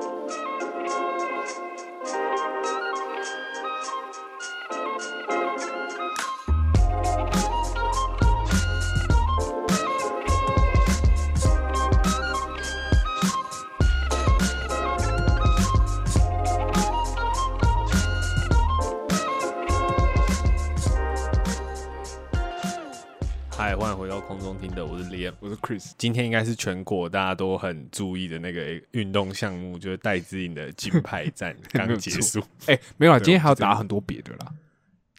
Thank you. 我是 Chris，今天应该是全国大家都很注意的那个运动项目，就是戴资颖的金牌战 刚结束。哎、没有啦，今天还要打很多别的啦。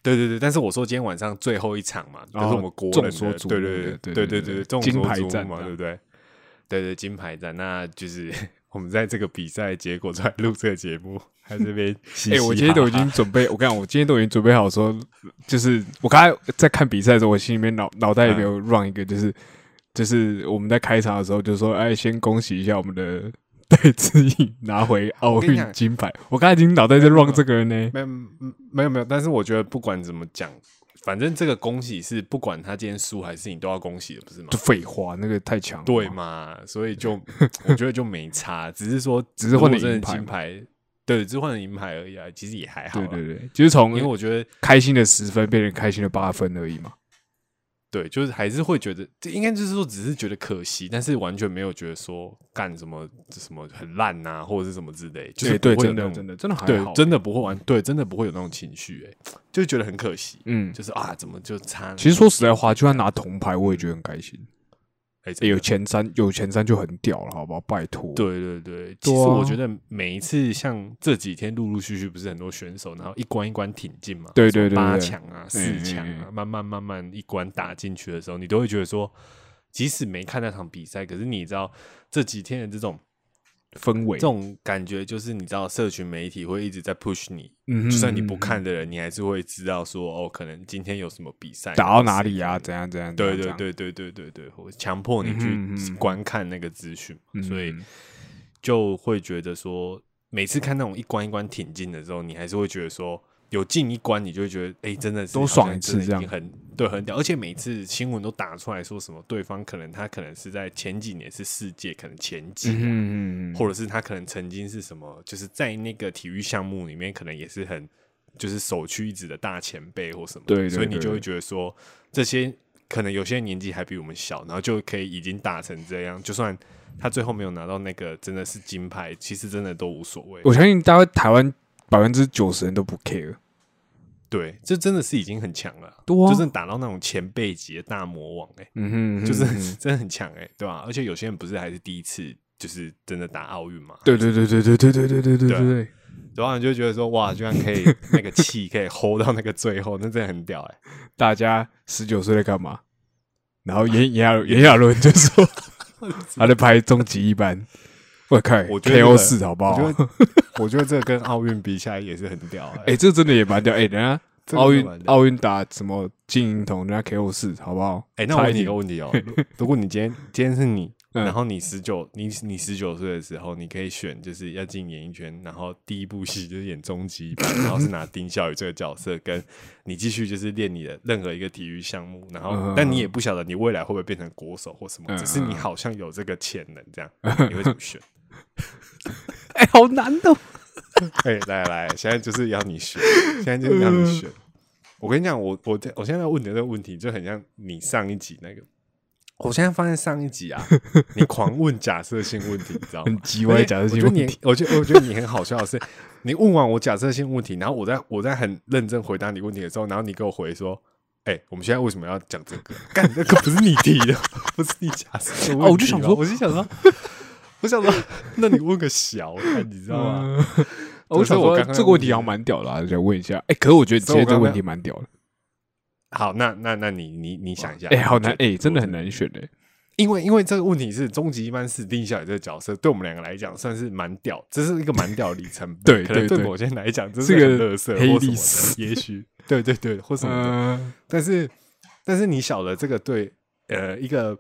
对对对，但是我说今天晚上最后一场嘛，就是我们国人的，对对的对对对对对众金所瞩目嘛，对不对？对对，金牌战，那就是 我们在这个比赛结果出来录这个节目，还这边嘻哎、嘻我今天都已经准备，我跟你讲，我今天都已经准备好说，就是我刚才在看比赛的时候，我心里面脑脑袋里面有 run 一个，就是、就是我们在开场的时候就说，哎，先恭喜一下我们的 戴志颖拿回奥运金牌。我刚才已经脑袋在 run 这个了呢。没有嗯没有没有，但是我觉得不管怎么讲，反正这个恭喜是不管他今天输还是你都要恭喜的，不是吗就？废话，那个太强了。对嘛，所以就 我觉得就没差，只是说只是换了金牌，对，只是换了银牌而已啊，其实也还好。对对对，就是从因为我觉得开心的十分变成开心的八分而已嘛。对，就是还是会觉得，这应该就是说只是觉得可惜，但是完全没有觉得说干什么什么很烂呐、或者是什么之类，就是对对，不会有那种真的真的真的还对好，真的不会玩，对，真的不会有那种情绪，哎，就是觉得很可惜，嗯。就是啊，怎么就差？其实说实在话，就算拿铜牌，我也觉得很开心。哎、欸有前三，有前三就很屌了，好不好？拜托。对对对，其实我觉得每一次像这几天陆陆续续不是很多选手，然后一关一关挺进嘛，对对对对八强啊、四嗯强嗯啊，慢慢慢慢一关打进去的时候，你都会觉得说，即使没看那场比赛，可是你知道这几天的这种氛围这，种感觉，就是你知道社群媒体会一直在 push 你，嗯哼就算你不看的人，你还是会知道说，哦，可能今天有什么比赛打到哪里呀？然后谁怎样怎样？对对对对对对对，我强迫你去观看那个资讯，嗯所以嗯就会觉得说，每次看那种一关一关挺进的时候，你还是会觉得说，有进一关，你就会觉得，哎、真的是多爽一次已这样经很对，很屌。而且每次新闻都打出来说什么，对方可能他可能是在前几年是世界可能前几、啊。嗯嗯嗯，或者是他可能曾经是什么，就是在那个体育项目里面，可能也是很就是首屈一指的大前辈或什么所以你就会觉得说，这些可能有些年纪还比我们小，然后就可以已经打成这样，就算他最后没有拿到那个真的是金牌，其实真的都无所谓。我相信大概台湾百分之九十人都不 care。对，这真的是已经很强了，多啊就是打到那种前辈级的大魔王、欸，嗯哼，就是真的很强哎、对吧、而且有些人不是还是第一次，就是真的打奥运嘛，对对对对对对对对对对对然后你就觉得说，哇，居然可以 那个气可以 hold 到那个最后，那真的很屌哎、大家十九岁在干嘛？然后炎炎亚炎亚纶就说 他在拍终极一班，我看我觉得，KO 四好不好？我觉得，我觉得这个跟奥运比起来也是很屌哎、哎，这真的也蛮屌。哎，人家 奥运奥运打什么金银铜，人家 KO 四好不好？哎、那我问你个问题哦、如如果你今天今天是你，嗯然后你十九，你你十九岁的时候，你可以选就是要进演艺圈，然后第一部戏就是演终极一班，然后是拿丁小雨这个角色，跟你继续就是练你的任何一个体育项目，然后、嗯但你也不晓得你未来会不会变成国手或什么，嗯只是你嗯好像有这个潜能，这样你会怎么选？哎，好难的。哎、来来，现在就是要你选，现在就是要你选。我跟你讲，我我我现在要问你的这个问题，就很像你上一集那个。我现在发现上一集啊，你狂问假设性问题，你知道吗很？叽歪假设性问题。我觉得你，我觉得我觉得你很好笑的是，你问完我假设性问题，然后我在我在很认真回答你问题的时候，然后你给我回说：“哎、我们现在为什么要讲这个？干，那个不是你提的，不是你假设的我就想说我就想说，我想说，那你问个小的，你知道吗？嗯 我想说这是我这个问题好像蛮屌的啊，想问一下。哎，可是我觉得所以我刚刚接这个问题蛮屌的。好，那那那你你你想一下，哎，好难我觉得哎，真的很难选哎。因为因为这个问题是终极一班是丁小雨这个角色，对我们两个来讲算是蛮屌，这是一个蛮屌的里程碑。对可能对对对某些人来讲，这是个乐色黑或什么历史的，也许对对对，或什么的。嗯，但是但是你晓得这个对呃一个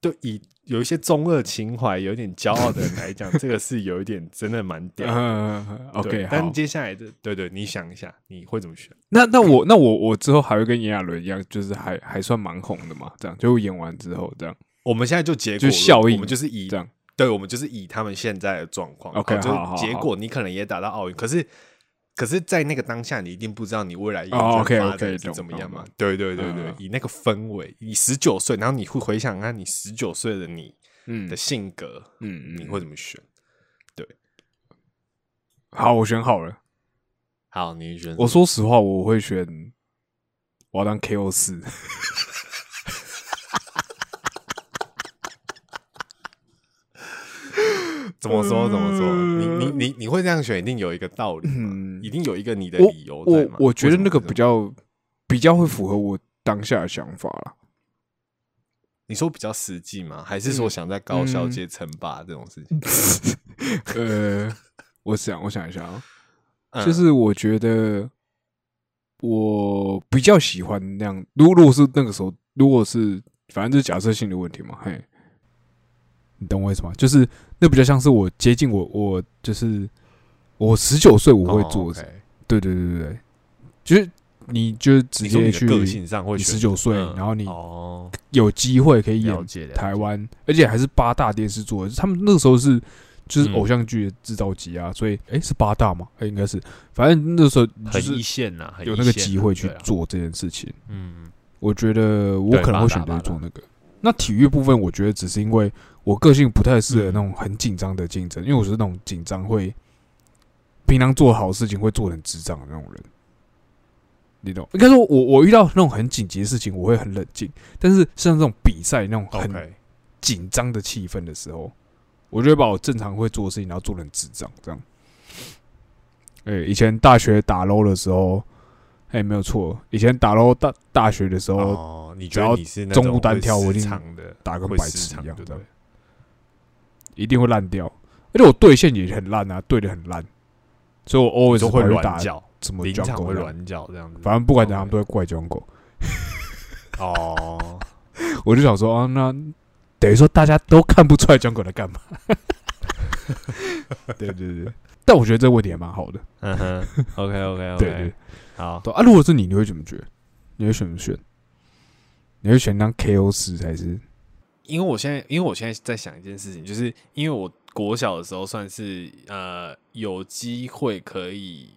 对以有一些中二情怀、有点骄傲的人来讲，这个是有一点真的蛮屌。，OK，但。接下来的对对，你想一下，你会怎么选？那那我那我我之后还会跟炎亚纶一样，就是还还算蛮红的嘛，这样就演完之后这样，我们现在就结果就效应我们就是以这样。对，我们就是以他们现在的状况 OK，就是结果你可能也打到奥运，可是可是，在那个当下，你一定不知道你未来演哦发展是懂怎么样嘛？对对对对嗯，以那个氛围，你十九岁，然后你会回想看你十九岁的你嗯的性格，嗯你会怎么选？对好，我选好了。好，你选我说实话，我会选我要当 KO 四。怎么说？怎么说？你你你 你会这样选，一定有一个道理嘛，嗯一定有一个你的理由在我嘛？我觉得那个比，较比较会符合我当下的想法了。你说比较实际吗？还是说想在高校界称霸这种事情？呃，我想我想一下啊，嗯就是我觉得我比较喜欢那样。如果如果是那个时候，如果是反正就是假设性的问题嘛，嘿，你懂我意思吗？就是那比较像是我接近我我就是我十九岁我会做对对对对对，就是你就直接去个性上会你选19岁嗯然后你哦，有机会可以演台湾，而且还是八大电视做的，他们那个时候是就是嗯。偶像剧的制造机啊，所以诶是八大吗？诶应该是，反正那时候就很是一线呐，有那个机会去做这件事情。嗯，我觉得我可能会选择做那个。那体育部分，我觉得只是因为我个性不太适合嗯。那种很紧张的竞争，因为我是那种紧张会平常做好事情会做成智障的那种人。你懂？应该说我我遇到那种很紧急的事情，我会很冷静，但是像这种比赛那种很紧张的气氛的时候，我就会把我正常会做的事情，然后做成智障，这样。哎、以前大学打 LO 的时候，哎、没有错，以前打 LO 大大学的时候，哦，你觉得你是中种会午单挑我一定，打个白痴一样这样对不对？一定会烂掉。而且我对线也很烂啊，对的很烂，所以我 always 就会软脚，怎么临场会软脚这样子。反正不管怎样，他们都会怪 jungle。哦，我就想说啊，那等于说大家都看不出来 jungle 在干嘛。对对对，但我觉得这个问题还蛮好的。嗯哼，OK OK 对对 OK，对，对好啊，如果是你，你会怎么选？你会选不选？你会选当 KO 四还是？因为我现在，因为我现在在想一件事情，就是因为我国小的时候算是呃有机会可以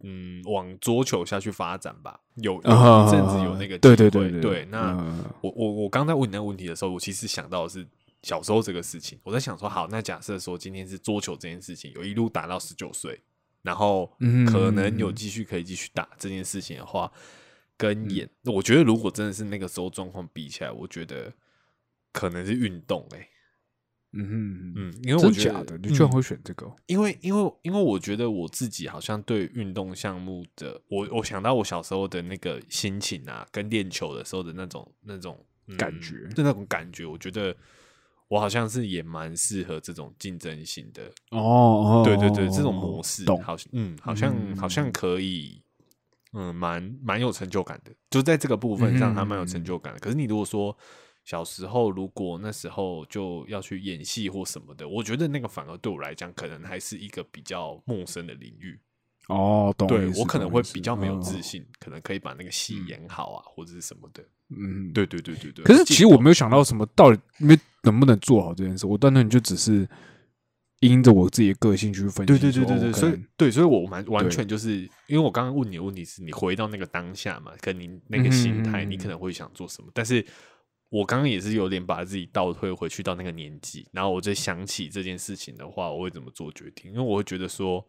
嗯往桌球下去发展吧，有有一阵子有那个啊对机会。对对对对，那。嗯。我我我刚才问你那个问题的时候，我其实想到的是小时候这个事情。我在想说，好，那假设说今天是桌球这件事情，有一路打到十九岁，然后嗯可能有继续可以继续打这件事情的话，跟演，我觉得如果真的是那个时候状况比起来，我觉得可能是运动哎、嗯哼嗯，因为我真觉得？你居然嗯会选这个哦？因为因为因为我觉得我自己好像对运动项目的，我我想到我小时候的那个心情啊，跟练球的时候的那种那种、嗯感觉就那种感觉，我觉得我好像是也蛮适合这种竞争性的，哦哦对对对，这种模式好像嗯，好像、嗯好像可以，嗯，蛮蛮有成就感的，就在这个部分上，嗯还蛮有成就感的。可是你如果说小时候，如果那时候就要去演戏或什么的，我觉得那个反而对我来讲，可能还是一个比较陌生的领域。哦，懂对我可能会比较没有自嗯信，可能可以把那个戏演好啊，或者是什么的。嗯，对对对对对。可是其实我没有有想到什么到底没能不能做好这件事，我单纯就只是因着我自己的个性去分析说。对对对对对，所以对，所以我完完全就是因为我刚刚问你的问题是你回到那个当下嘛，跟你那个心态，嗯嗯嗯你可能会想做什么，但是我刚刚也是有点把自己倒退回去到那个年纪，然后我再想起这件事情的话，我会怎么做决定？因为我会觉得说，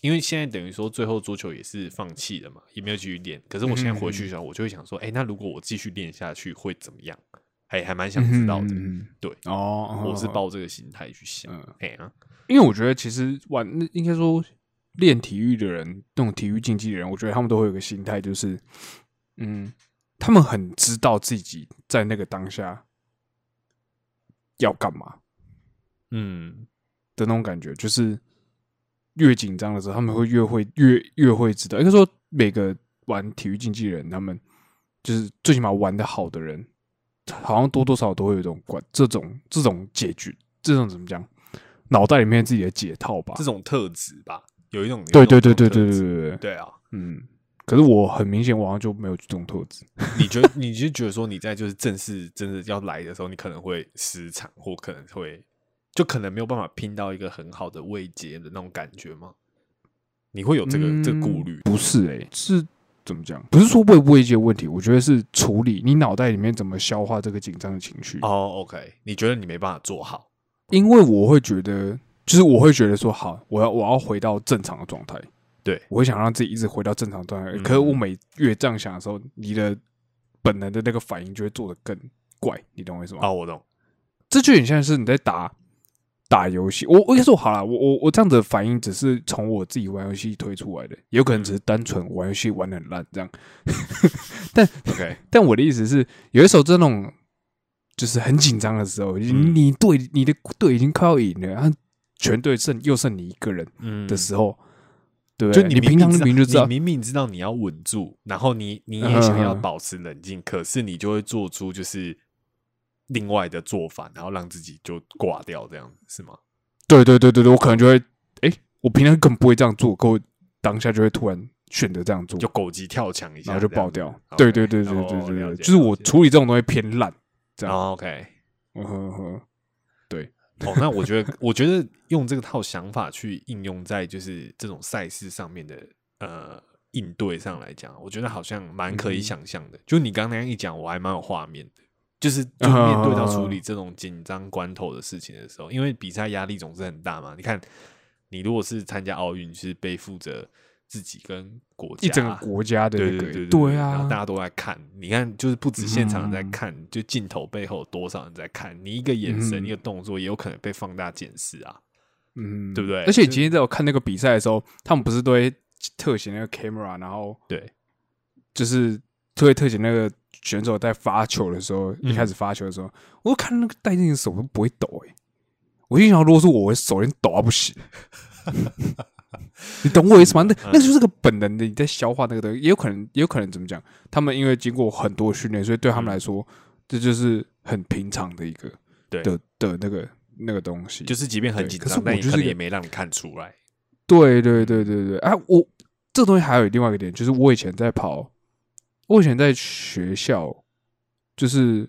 因为现在等于说最后桌球也是放弃了嘛，也没有继续练，可是我现在回去的时候，我就会想说，哎、那如果我继续练下去会怎么样？还，还蛮想知道的。对哦，我是哦抱这个心态去想嗯，哎呀、因为我觉得其实玩那应该说练体育的人，那种体育竞技的人，我觉得他们都会有个心态，就是嗯，他们很知道自己在那个当下要干嘛嗯，的那种感觉，就是越紧张的时候，他们会越会越越会知道。应该说，每个玩体育竞技人，他们就是最起码玩的好的人，好像多多少少都会有一种管这种这种解决这种怎么讲，脑袋里面自己的解套吧这。种特质吧，有一种对对对对对对对对，对啊，嗯。可是我很明显，我好像就没有这种特质。你觉得你就觉得说你在就是正式真的要来的时候，你可能会失常，或可能会就可能没有办法拼到一个很好的位阶的那种感觉吗？你会有这个、这个顾虑？不是诶、是怎么讲？不是说畏不畏惧的问题，我觉得是处理你脑袋里面怎么消化这个紧张的情绪。哦，OK，你觉得你没办法做好？因为我会觉得，就是我会觉得说，好，我要我要回到正常的状态。对我会想让自己一直回到正常状态。嗯可是我每越这样想的时候，你的本能的那个反应就会做得更怪，你懂我意思吗？啊，我懂。这就很像是你在打打游戏。我我应该说好了，我我我这样子的反应只是从我自己玩游戏推出来的，也有可能只是单纯玩游戏玩的很烂这样。但 OK，但我的意思是，有一时候这种就是很紧张的时候，你嗯你队你的队已经快要赢了，然后全队剩又剩你一个人嗯的时候，对不就对？你平常知道明明就知道你，明明知道你要稳住，然后你你嗯也想要保持冷静，可是你就会做出就是另外的做法，然后让自己就挂掉，这样子是吗？对对对对对，我可能就会，哎，我平常根本不会这样做，可我当下就会突然选择这样做，就狗急跳墙一下，然后就爆掉子。对对对对哦对对对，就是我处理这种东西偏烂，这样。哦 OK，嗯哼哼，哦，那我觉得，我觉得用这个套想法去应用在就是这种赛事上面的呃应对上来讲，我觉得好像蛮可以嗯想象的。就你刚刚那样一讲，我还蛮有画面的。就是就面对到嗯处理这种紧张关头的事情的时候，因为比赛压力总是很大嘛。你看，你如果是参加奥运，是背负着自己跟国家一整个国家的那个，对对对对然后啊，大家都在看，你看，就是不止现场在嗯看，就镜头背后有多少人在看，你一个眼神、嗯一个动作，也有可能被放大检视啊。嗯，对不对而且就今天在我看那个比赛的时候，他们不是都会特写那个 camera，然后对，就是特会特写那个选手在发球的时候，嗯一开始发球的时候，我就看那个戴进的手都不会抖哎、我心想，如果是我，我手连抖都不行。你懂我意思吗？那嗯那就是个本能的，你在消化那个东西，也有可能，也有可能怎么讲？他们因为经过很多训练，所以对他们来说，这就是很平常的一个对的的那个那个东西。就是即便很紧张，但就是也没让你看出来。对对对对对，啊，我这个东西还有另外一个点，就是我以前在跑，我以前在学校就是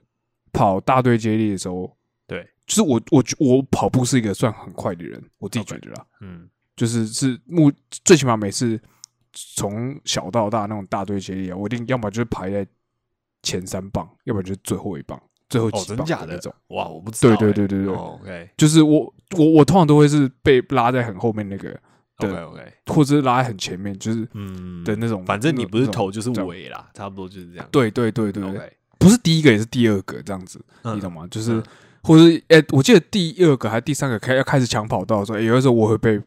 跑大队接力的时候，对，就是我我我跑步是一个算很快的人，我自己觉得啦嗯就是是目最起码每次从小到大那种大队接力啊，我一定要么就是排在前三棒，要不然就是最后一棒，最后哦，几棒那种。？哇，我不知道欸。对对对对对哦 OK 就是我我我通常都会是被拉在很后面那个 OK，OK，或者是拉在很前面，就是嗯的那种反正你不是头就是尾啦，差不多就是这样。对对对对对，OK，不是第一个也是第二个这样子，嗯你懂吗？就是嗯或者是诶，我记得第二个还是第三个开要开始抢跑道的时候，诶有的时候我会被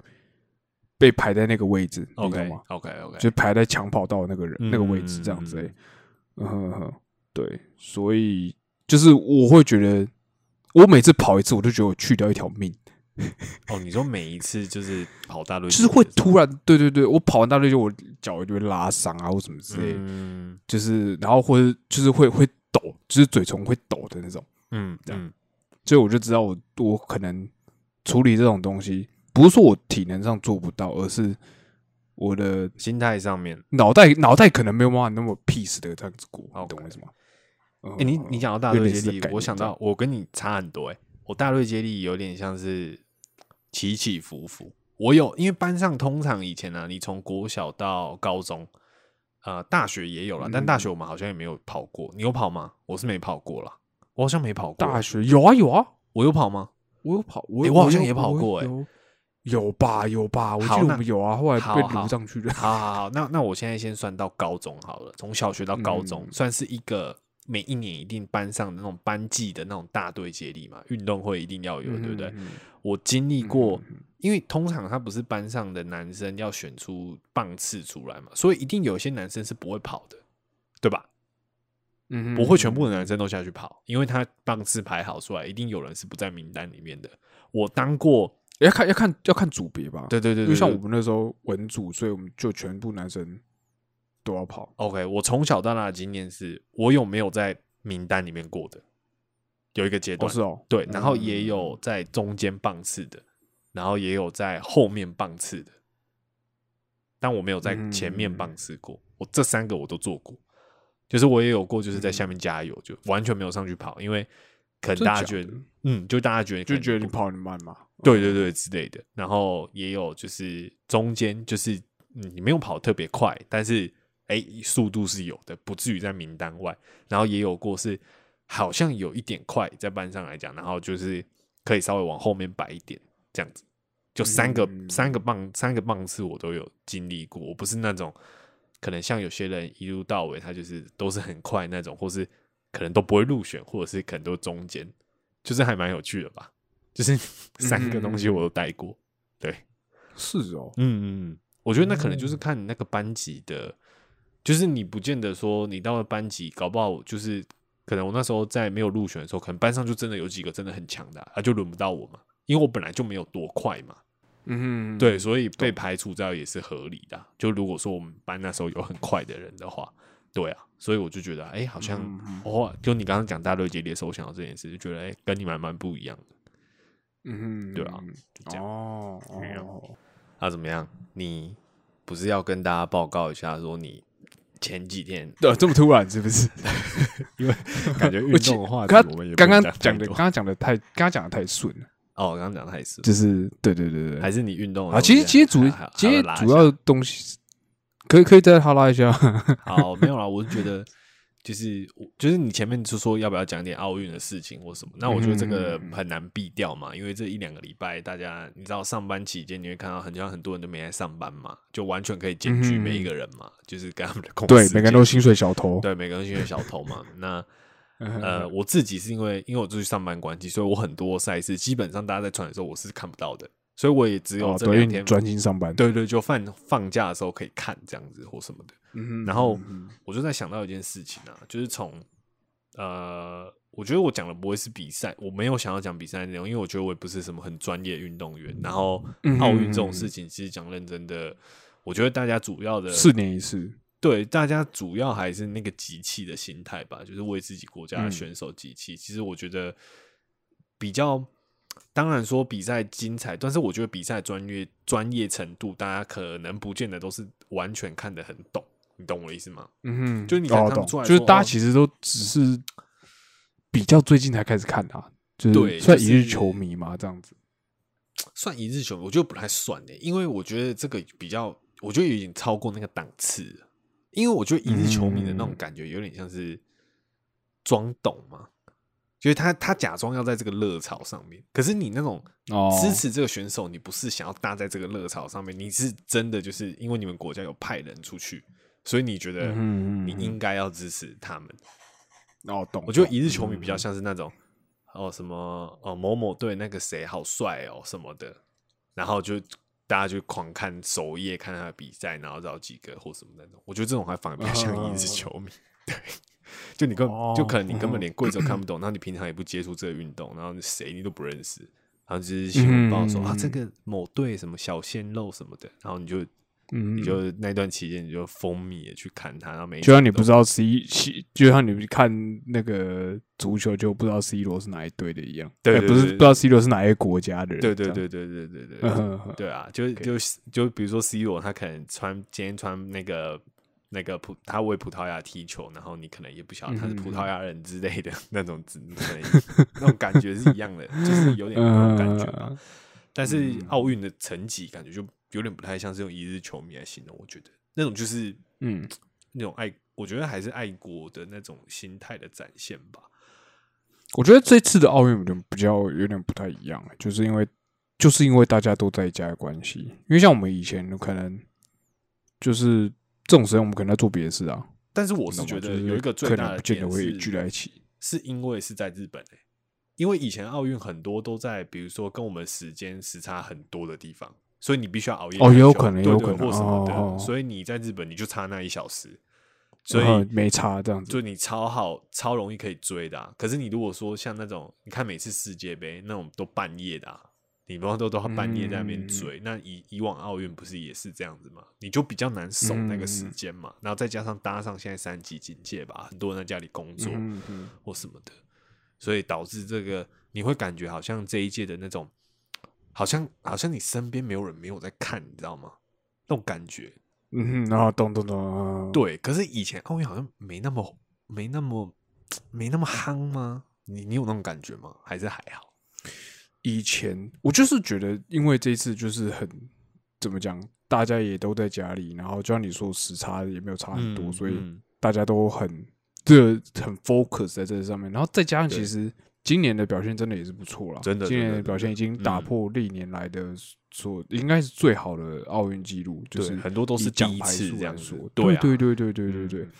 被排在那个位置，OK 吗？OK OK，就排在抢跑道那个人嗯那个位置这样子嗯诶。嗯哼哼，对，所以就是我会觉得，我每次跑一次，我就觉得我去掉一条命，哦，你说每一次就是跑大队，就是会突然，对对对，我跑完大队就我脚就会拉伤啊，或什么之类就是然后或者就是会会抖，就是嘴唇会抖的那种。嗯这样嗯所以我就知道我我可能处理这种东西，不是说我体能上做不到，而是我的心态上面。脑袋脑袋可能没有办法那么 peace 的这样子过，懂我意思吗？哎哎、你你讲到大队接力，我想到到我跟你差很多哎、我大队接力有点像是起起伏伏。我有因为班上通常以前呢、啊，你从国小到高中，呃，大学也有了，但大学我们好像也没有跑过。你有跑吗？我是没跑过啦，我好像没跑过。大学有啊有啊，我有跑吗？我有跑，我欸我好像也跑过欸有有吧有吧，我记得我们有啊，后来被好好撸上去的。好好好，那那我现在先算到高中好了，从小学到高中，嗯算是一个每一年一定班上的那种班级的那种大队接力嘛，运动会一定要有，对不对？嗯？我经历过，因为通常他不是班上的男生要选出棒次出来嘛，所以一定有些男生是不会跑的，对吧？嗯不会全部的男生都下去跑，因为他棒次排好出来，一定有人是不在名单里面的。我当过，要看要看要看组别吧。对对对对因为像我们那时候文组，所以我们就全部男生都要跑。OK，我从小到大的经验是，我有没有在名单里面过的？有一个阶哦，段，是哦，对，然后嗯也有在中间棒次的，然后也有在后面棒次的，但我没有在前面棒次过。我这三个我都做过，就是我也有过，就是在下面加油，就完全没有上去跑，因为可能大家觉得，嗯，就大家觉得就觉得你跑得慢嘛。对对对之类的。然后也有就是中间就是嗯你没有跑特别快，但是哎速度是有的，不至于在名单外。然后也有过是好像有一点快在班上来讲，然后就是可以稍微往后面摆一点这样子。就三个、嗯三个棒三个棒次我都有经历过，我不是那种可能像有些人一路到尾他就是都是很快那种，或是可能都不会入选，或者是可能都中间，就是还蛮有趣的吧。就是三个东西我都带过，对，是哦，嗯嗯嗯，我觉得那可能哦就是看你那个班级的，就是你不见得说你到了班级，搞不好就是可能我那时候在没有入选的时候，可能班上就真的有几个真的很强的啊，啊就轮不到我嘛，因为我本来就没有多快嘛，嗯。哼，对，所以被排除掉也是合理的啊。就如果说我们班那时候有很快的人的话，对啊，所以我就觉得，哎、好像哦，就你刚刚讲大队接猎手，我想到这件事，就觉得，哎、跟你蛮蛮不一样的。嗯哼，对啊这样哦没有。哦，那、怎么样？你不是要跟大家报告一下，说你前几天？对，这么突然是不是？因为感觉运动的话题刚我们也刚刚讲的，刚刚讲的太，刚刚讲的太顺了，哦，刚刚讲太是，就是对对对对，还是你运动啊，其实其实主其实主要的东西，可以可以再哈拉一下，下 好没有啦，我是觉得。就是我就是你前面就说要不要讲点奥运的事情或什么，那我觉得这个嗯很难避掉嘛，因为这一两个礼拜大家你知道上班期间你会看到很像很多人都没来上班嘛，就完全可以检举嗯每一个人嘛，就是跟他们的公对，每个人都检薪水小偷，对每个人都是小偷嘛。那嗯呃，我自己是因为因为我出去上班关系，所以我很多赛事基本上大家在传的时候我是看不到的，所以我也只有这两天、专心上班，对对，就放放假的时候可以看这样子或什么的。嗯，然后我就在想到一件事情啊，就是从呃，我觉得我讲的不会是比赛，我没有想要讲比赛内容，因为我觉得我也不是什么很专业的运动员。然后嗯奥运这种事情，其实讲认真的，我觉得大家主要的四年一次，对大家主要还是那个集气的心态吧，就是为自己国家的嗯选手集气。其实我觉得比较，当然说比赛精彩，但是我觉得比赛专业专业程度，大家可能不见得都是完全看得很懂，你懂我的意思吗？嗯哼，就是你看不出来就是大家其实都只是比较最近才开始看啊，就对是算一日球迷嘛，这样子，算一日球迷，我觉得不太算的，因为我觉得这个比较，我觉得有点超过那个档次了。因为我觉得一日球迷的那种嗯感觉，有点像是装懂嘛，就是他他假装要在这个热潮上面，可是你那种哦，支持这个选手，你不是想要搭在这个热潮上面，你是真的就是因为你们国家有派人出去，所以你觉得你应该要支持他们。哦懂，我觉得一日球迷比较嗯像是那种哦什么哦某某队那个谁好帅哦什么的，然后就大家就狂看首页看他的比赛，然后找几个或什么那种。我觉得这种还反而比较像一日球迷，对，就你根哦就可能你根本嗯连规则看不懂，然后你平常也不接触这个运动，然后谁你都不认识。然后就是新闻报说、嗯啊，这个某队什么小鲜肉什么的，然后你就嗯，你就那段期间你就风靡的去看他，然后每就像你不知道 C C，就像你看那个足球就不知道 C 罗是哪一队的一样，哎对不是不知道 C 罗是哪一个国家的人，对对对。对对对对对啊，就就就比如说 C 罗，他可能穿今天穿那个那个葡，他为葡萄牙踢球，然后你可能也不晓得他是葡萄牙人之类的那种字，可能那种感觉是一样的，就是有点那种感觉但是奥运的成绩感觉就有点不太像是用一日球迷来形容，我觉得。那种就是嗯，那种爱，我觉得还是爱国的那种心态的展现吧。我觉得这次的奥运有点比较有点不太一样，就是因为就是因为大家都在家的关系，因为像我们以前可能就是这种时间我们可能在做别的事啊，但是我是觉得有一个最大的点是聚在一起，是因为是在日本、欸、因为以前奥运很多都在，比如说跟我们时间时差很多的地方，所以你必须要熬夜哦也有可能有可能对或什么的，所以你在日本你就差那一小时，所以没差这样子，就你超好超容易可以追的、啊。可是你如果说像那种你看每次世界杯那种都半夜的、啊。你不都都要半夜在那边嗯追，那以以往奥运不是也是这样子吗？你就比较难守那个时间嘛，然后再加上搭上现在三级警戒吧，很多人在家里工作，或什么的，所以导致这个你会感觉好像这一届的那种，好像好像你身边没有人没有在看，你知道吗？那种感觉。嗯哼，然后咚咚咚，对，可是以前奥运好像没那么没那么没那么夯吗？你你有那种感觉吗？还是还好？以前我就是觉得，因为这次就是很怎么讲，大家也都在家里，然后就像你说时差也没有差很多，嗯所以嗯大家都很这很 focus 在这上面。然后再加上其实今年的表现真的也是不错了，真的今年的的表现已经打嗯破历年来的所应该是最好的奥运纪录，就是很多都是以奖第一牌数次这样说，对啊对对对对对对嗯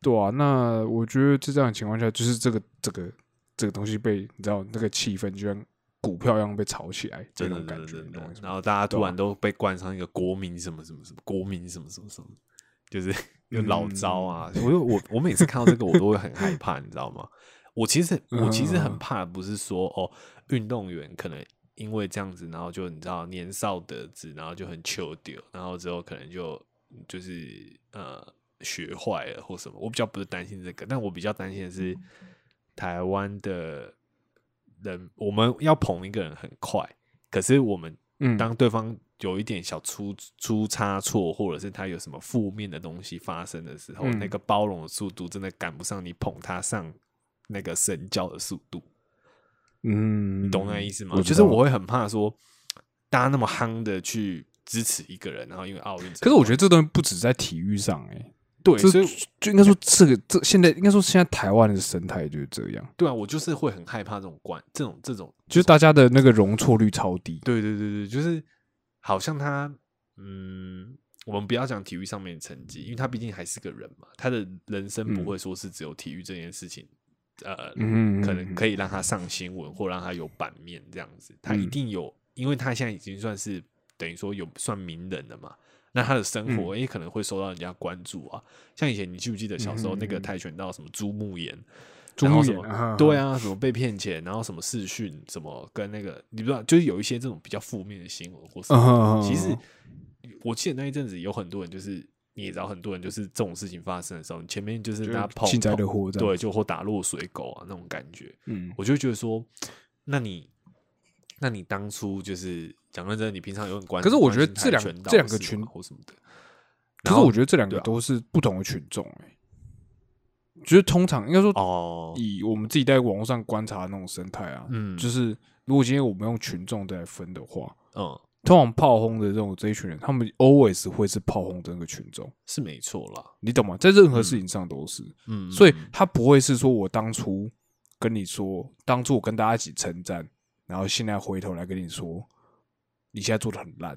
对啊！那我觉得在这样的情况下，就是这个这个这个东西被你知道那个气氛就像股票一样被炒起来，这真的种感觉，然后大家突然都被冠上一个国民什么什么什么国民什么什么什么，就是 有老招啊！嗯我我我每次看到这个，我都会很害怕，你知道吗？我其实我其实很嗯怕，不是说哦，运动员可能因为这样子，然后就你知道年少得志，然后就很糗丢，然后之后可能就就是呃学坏了或什么。我比较不是担心这个，但我比较担心的是台湾的人，我们要捧一个人很快，可是我们嗯，当对方有一点小出出差错，或者是他有什么负面的东西发生的时候，嗯。那个包容的速度真的赶不上你捧他上那个神教的速度，嗯，你懂那意思吗？我知道就是我会很怕说，大家那么夯的去支持一个人，然后因为奥运，可是我觉得这东西不止在体育上、欸，对，这所以就应该说这个这现在应该说现在台湾的生态就是这样，对啊，我就是会很害怕这种关这种这种，就是大家的那个容错率超低。对对对对，就是好像他，嗯，我们不要讲体育上面的成绩，因为他毕竟还是个人嘛，他的人生不嗯会说是只有体育这件事情，呃，嗯可能可以让他上新闻或让他有版面这样子，他一嗯定有，因为他现在已经算是等于说有算名人了嘛。那他的生嗯。活也可能会受到人家关注啊，像以前你记不记得小时候那个跆拳道什么朱木炎，朱然后什么啊对啊，什么被骗钱，然后什么视讯，什么跟那个你不知道，就是有一些这种比较负面的新闻或什嗯么。哼哼其实我记得那一阵子有很多人，就是你也知道，很多人就是这种事情发生的时候，前面就是大家跑幸灾乐祸对，就或打落水狗啊那种感觉，嗯，我就觉得说，那你那你当初就是讲认真，你平常有很关，可是我觉得这两这两个群或什么的，可是我觉得这两个都是不同的群众哎、就是通常应该说，哦，以我们自己在网络上观察的那种生态啊，嗯，就是如果今天我们用群众再来分的话，嗯。通常炮轰的这种这一群人，他们 always 会是炮轰的那个群众，是没错啦，你懂吗？在任何事情上都是，嗯，所以嗯他不会是说我当初跟你说，当初我跟大家一起称赞，然后现在回头来跟你说，你现在做的很烂，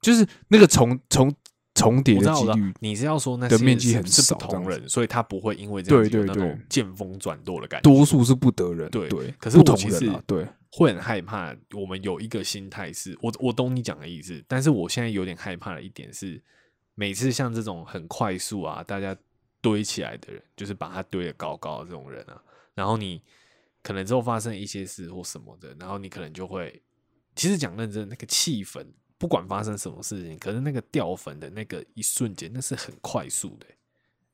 就是那个重重重叠的几率，你是要说那的些面积很少人，所以他不会因为对对对种见风转舵的感觉。多数是不得人，对对，可是不同人啊，对，会很害怕。我们有一个心态是，我我懂你讲的意思，但是我现在有点害怕的一点是，每次像这种很快速啊，大家堆起来的人，就是把它堆得高高的这种人啊，然后你可能之后发生一些事或什么的，然后你可能就会，其实讲认真，那个气氛，不管发生什么事情，可是那个掉粉的那个一瞬间，那是很快速的欸、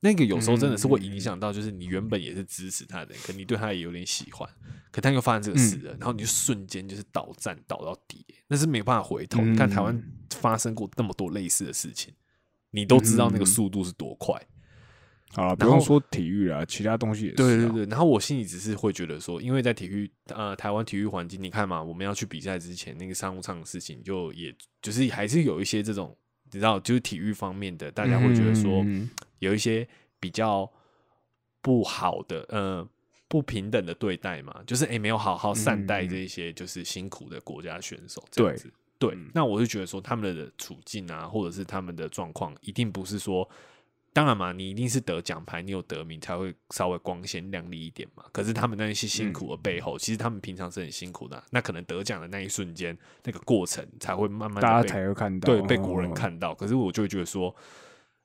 那个有时候真的是会影响到，就是你原本也是支持他的人，可你对他也有点喜欢，可他又发生这个事了，然后你就瞬间就是倒站倒到底欸，那是没办法回头。你看台湾发生过那么多类似的事情，你都知道那个速度是多快。好了，不用说体育啦，其他东西也是、啊，对对对，然后我心里只是会觉得说，因为在体育呃台湾体育环境，你看嘛，我们要去比赛之前，那个商务舱的事情，就也就是还是有一些这种，你知道，就是体育方面的，大家会觉得说嗯。有一些比较不好的呃不平等的对待嘛，就是诶没有好好善待嗯。这一些就是辛苦的国家选手这样对子。对，嗯。那我就觉得说他们的处境啊，或者是他们的状况，一定不是说，当然嘛，你一定是得奖牌，你有得名才会稍微光鲜亮丽一点嘛。可是他们那些辛苦的背后，其实他们平常是很辛苦的啊、那可能得奖的那一瞬间，那个过程才会慢慢大家才会看到，对被国人哦，看到。可是我就会觉得说，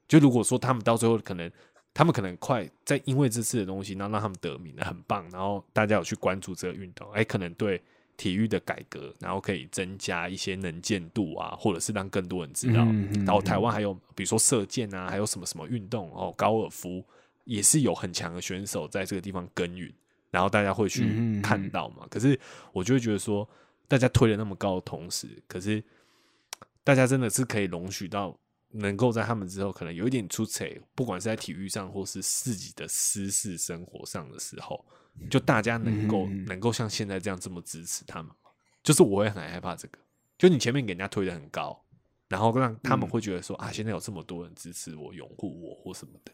就如果说他们到最后可能，他们可能快在因为这次的东西，然后让他们得名了，很棒，然后大家有去关注这个运动，哎，可能对体育的改革，然后可以增加一些能见度啊，或者是让更多人知道。嗯嗯然后台湾还有比如说射箭啊，还有什么什么运动哦，高尔夫也是有很强的选手在这个地方耕耘，然后大家会去看到嘛。可是我就会觉得说，大家推的那么高的同时，可是大家真的是可以容许到能够在他们之后可能有一点出彩，不管是在体育上或是自己的私事生活上的时候，就大家能够、嗯能够像现在这样这么支持他们吗？就是我会很害怕这个，就你前面给人家推的很高，然后让他们会觉得说、啊，现在有这么多人支持我、拥护我或什么的，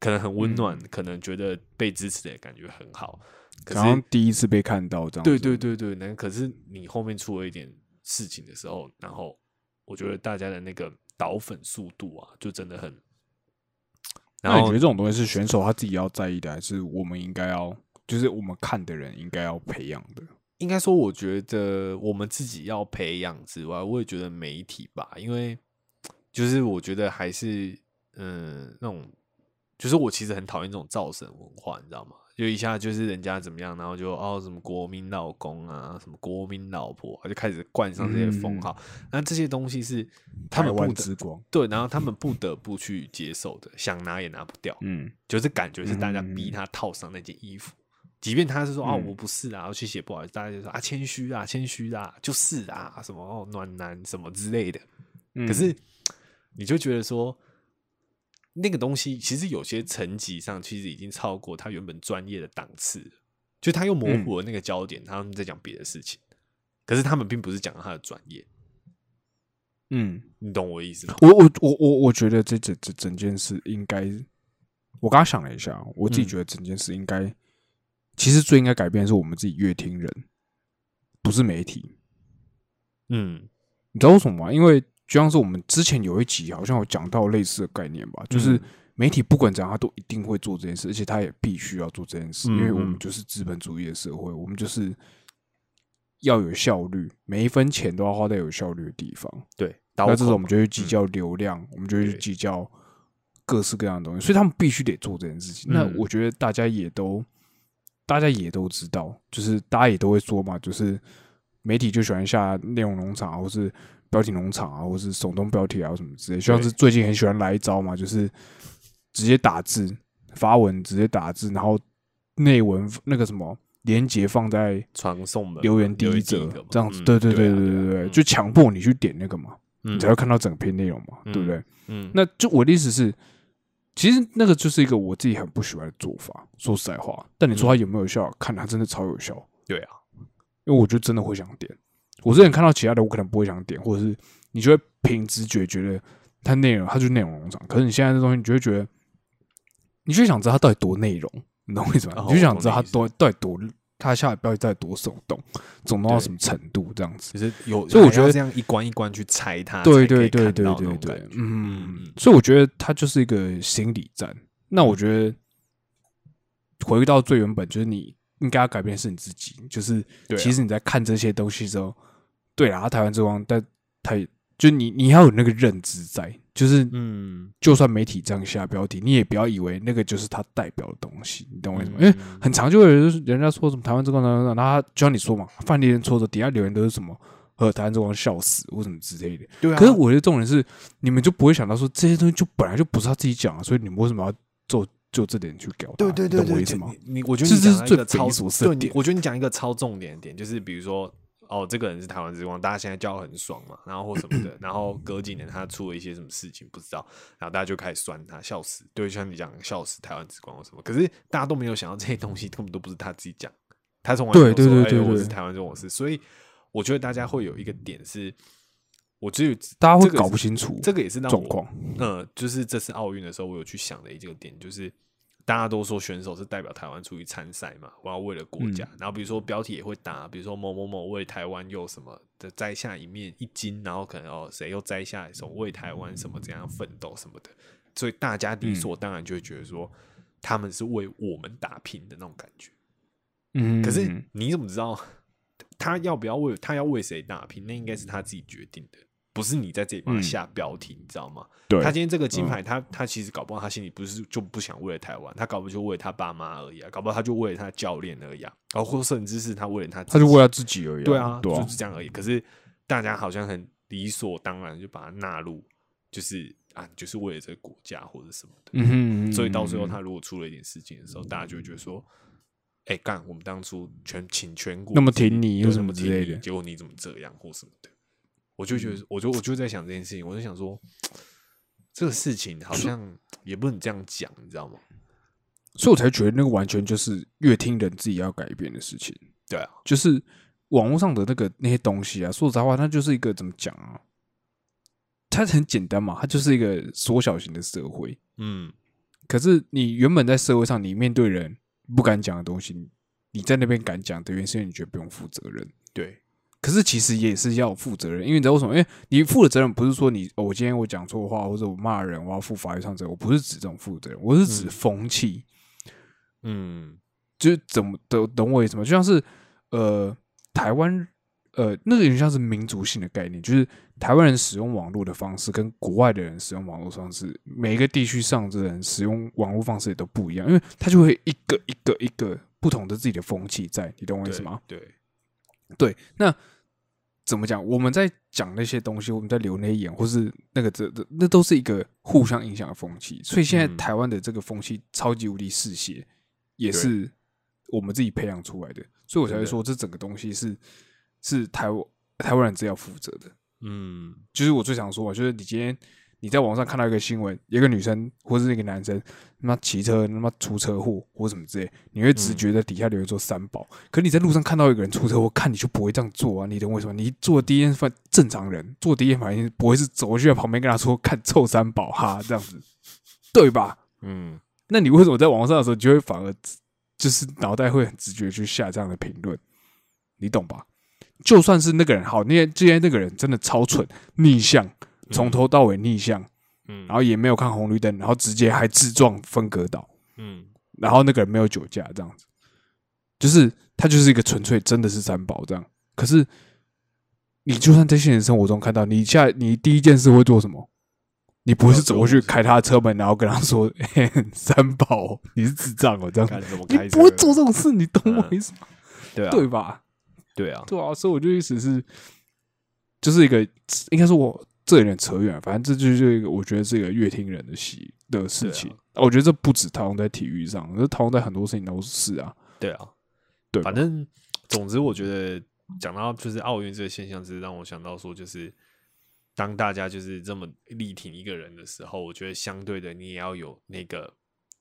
可能很温暖，可能觉得被支持的感觉很好，可好像是第一次被看到这样。对对，对对，那可是你后面出了一点事情的时候，然后我觉得大家的那个导粉速度啊，就真的很。然后那你觉得这种东西是选手他自己要在意的，还是我们应该要，就是我们看的人应该要培养的？应该说，我觉得我们自己要培养之外，我也觉得媒体吧，因为就是我觉得还是嗯那种，就是我其实很讨厌这种造神文化，你知道吗？就一下就是人家怎么样，然后就哦什么国民老公啊，什么国民老婆，就开始冠上这些封号。那这些东西是他们不得之光，对，然后他们不得不去接受的，想拿也拿不掉。嗯，就是感觉是大家嗯逼他套上那件衣服，即便他是说啊嗯我不是啊，我去写不好意思，大家就说啊谦虚啊谦虚啊，就是啊什么哦暖男什么之类的。嗯可是你就觉得说那个东西其实有些层级上其实已经超过他原本专业的档次了，就他又模嗯糊了那个焦点，他们在讲别的事情，可是他们并不是讲他的专业，嗯，你懂我意思吗？我我我我我觉得这整整整件事应该，我刚刚想了一下，我自己嗯觉得整件事应该，其实最应该改变的是我们自己乐听人，不是媒体。嗯你知道为什么吗？因为就像是我们之前有一集好像有讲到类似的概念吧，就是嗯。媒体不管怎样，他都一定会做这件事，而且他也必须要做这件事，嗯因为我嗯。们就是资本主义的社会，我们就是要有效率，每一分钱都要花在有效率的地方。对，那这时候我们就会会计较流量，我们就去对。计较各式各样的东西，所以他们必须得做这件事情。那嗯我觉得大家也都，大家也都知道，就是大家也都会说嘛，就是媒体就喜欢下内容农场啊，或是标题农场啊，或是耸动标题啊什么之类，像是最近很喜欢来一招嘛，就是直接打字发文，直接打字，然后内文那个什么连接放在传送的留言第一则这样子，嗯对对对啊对对对，就强迫你去点那个嘛，嗯你才会看到整篇内容嘛，嗯对不对？嗯那就我的意思是，其实那个就是一个我自己很不喜欢的做法。说实在话，但你说它有没有效？看它真的超有效，对啊，因为我就真的会想点。我之前看到其他的，我可能不会想点，或者是你就会凭直觉觉得它内容，它就是内容农场。可是你现在这东西，你就会觉得，你就想知道它到底多内容，你懂我意思吗？哦你就想知道它多到底多，它下的标题到底多耸动，耸动到什么程度，这样子。其实有，所以我觉得还要这样一关一关去拆它，对对对对对对嗯嗯，所以我觉得它就是一个心理战。那我觉得回到最原本，就是你应该要改变的是你自己，就是其实你在看这些东西之后，对啊，台湾之光，但他也就你你要有那个认知在，就是嗯，就算媒体这样下标题，你也不要以为那个就是他代表的东西，你懂我意思吗？因为嗯很常就会有人人家说什么台湾之光，然后他就像你说嘛，范立人说的底下留言都是什么。和台湾之光笑死或什么之类的，对啊，可是我觉得重点是，你们就不会想到说这些东西就本来就不是他自己讲的，所以你们为什么要做就这点去搞他？对对对对，你懂我意思吗？你你我觉得这你讲一个超夷所思的对，我觉得你讲一个超重点的点，就是比如说。哦，这个人是台湾之光，大家现在叫很爽嘛，然后或什么的，然后隔几年他出了一些什么事情不知道，然后大家就开始酸他，笑死，对，像你讲笑死台湾之光或什么，可是大家都没有想到这些东西根本都不是他自己讲，他从来没有对对说对对对哎我是台湾之光我是，所以我觉得大家会有一个点是，我只有大家会搞不清楚这个也是让我状况。呃，就是这次奥运的时候，我有去想的一个点，就是大家都说选手是代表台湾出去参赛嘛，我要为了国家。然后比如说标题也会打，比如说某某某为台湾又什么的摘下一面一金，然后可能哦谁又摘下什么为台湾什么怎样奋斗什么的，所以大家理所当然就会觉得说他们是为我们打拼的那种感觉。嗯，可是你怎么知道他要不要为他要为谁打拼？那应该是他自己决定的，不是你在这里帮他嗯下标题，你知道吗？对他今天这个金牌，他他其实搞不好他心里不是就不想为了台湾，他搞不就为了他爸妈而已啊，搞不好他就为了他教练而已啊，然后或甚至是他为了他，他就为了自己而已、对啊，就是这样而已。可是大家好像很理所当然就把它纳入，就是啊，就是为了这个国家或者什么的。嗯哼嗯哼，所以到最后他如果出了一点事情的时候，大家就会觉得说，哎、干，我们当初全请全国那么挺你又什么之类的结果你怎么这样或什么的。我就觉得，我就我就在想这件事情，我就想说，这个事情好像也不能这样讲，你知道吗？所以我才觉得那个完全就是乐听人自己要改变的事情。对啊，就是网络上的那个那些东西啊，说实在话，它就是一个怎么讲啊？它很简单嘛，它就是一个缩小型的社会。嗯，可是你原本在社会上，你面对人不敢讲的东西，你在那边敢讲的原因是因为你觉得不用负责任。对，可是其实也是要负责任，因为你知道为什么？因为你负的责任不是说你、哦我今天我讲错话或者我骂人，我要负法律上责任。我不是指这种负责任，我是指嗯风气。嗯就是怎么懂懂我意思吗？就像是呃，台湾呃，那个有点像是民族性的概念，就是台湾人使用网络的方式跟国外的人使用网络方式，每一个地区上的人使用网络方式也都不一样，因为他就会一个一个一个不同的自己的风气在，你懂我意思吗？对，对，那怎么讲？我们在讲那些东西，我们在留那些言，或是那个这这，那都是一个互相影响的风气。所以现在嗯台湾的这个风气超级无敌嗜血，也是我们自己培养出来的。所以我才会说，这整个东西是是台湾台湾人自己要负责的。嗯就是我最想说，就是你今天你在网上看到一个新闻，一个女生或是一个男生他妈骑车他妈出车祸或什么之类，你会直觉在底下留一座三宝。可你在路上看到一个人出车祸，看你就不会这样做啊！你懂为什么？你做第一件反正常人做第一件反应不会是走过去在旁边跟他说看臭三宝哈这样子，对吧？嗯那你为什么在网上的时候，你就会反而就是脑袋会很直觉去下这样的评论？你懂吧？就算是那个人好，那既然那个人真的超蠢，逆向，从头到尾逆向，嗯，然后也没有看红绿灯，然后直接还自撞分隔岛，嗯然后那个人没有酒驾，这样子，就是他就是一个纯粹真的是三宝这样。可是你就算在现实生活中看到，你下你第一件事会做什么？你不会是走过去开他的车门，然后跟他说：“嘿 三宝，你是智障哦，这样。看怎么”你不会做这种事，你懂我嗯意思吗？对啊，对吧？对啊，对啊，所以我就意思是，就是一个应该说我这有点扯远，反正这就是一个我觉得是一个乐听人的习的事情。我觉得这不止套用在体育上，这套用在很多事情都是啊。对啊，对反正总之，我觉得讲到就是奥运这个现象，只是让我想到说，就是当大家就是这么力挺一个人的时候，我觉得相对的你也要有那个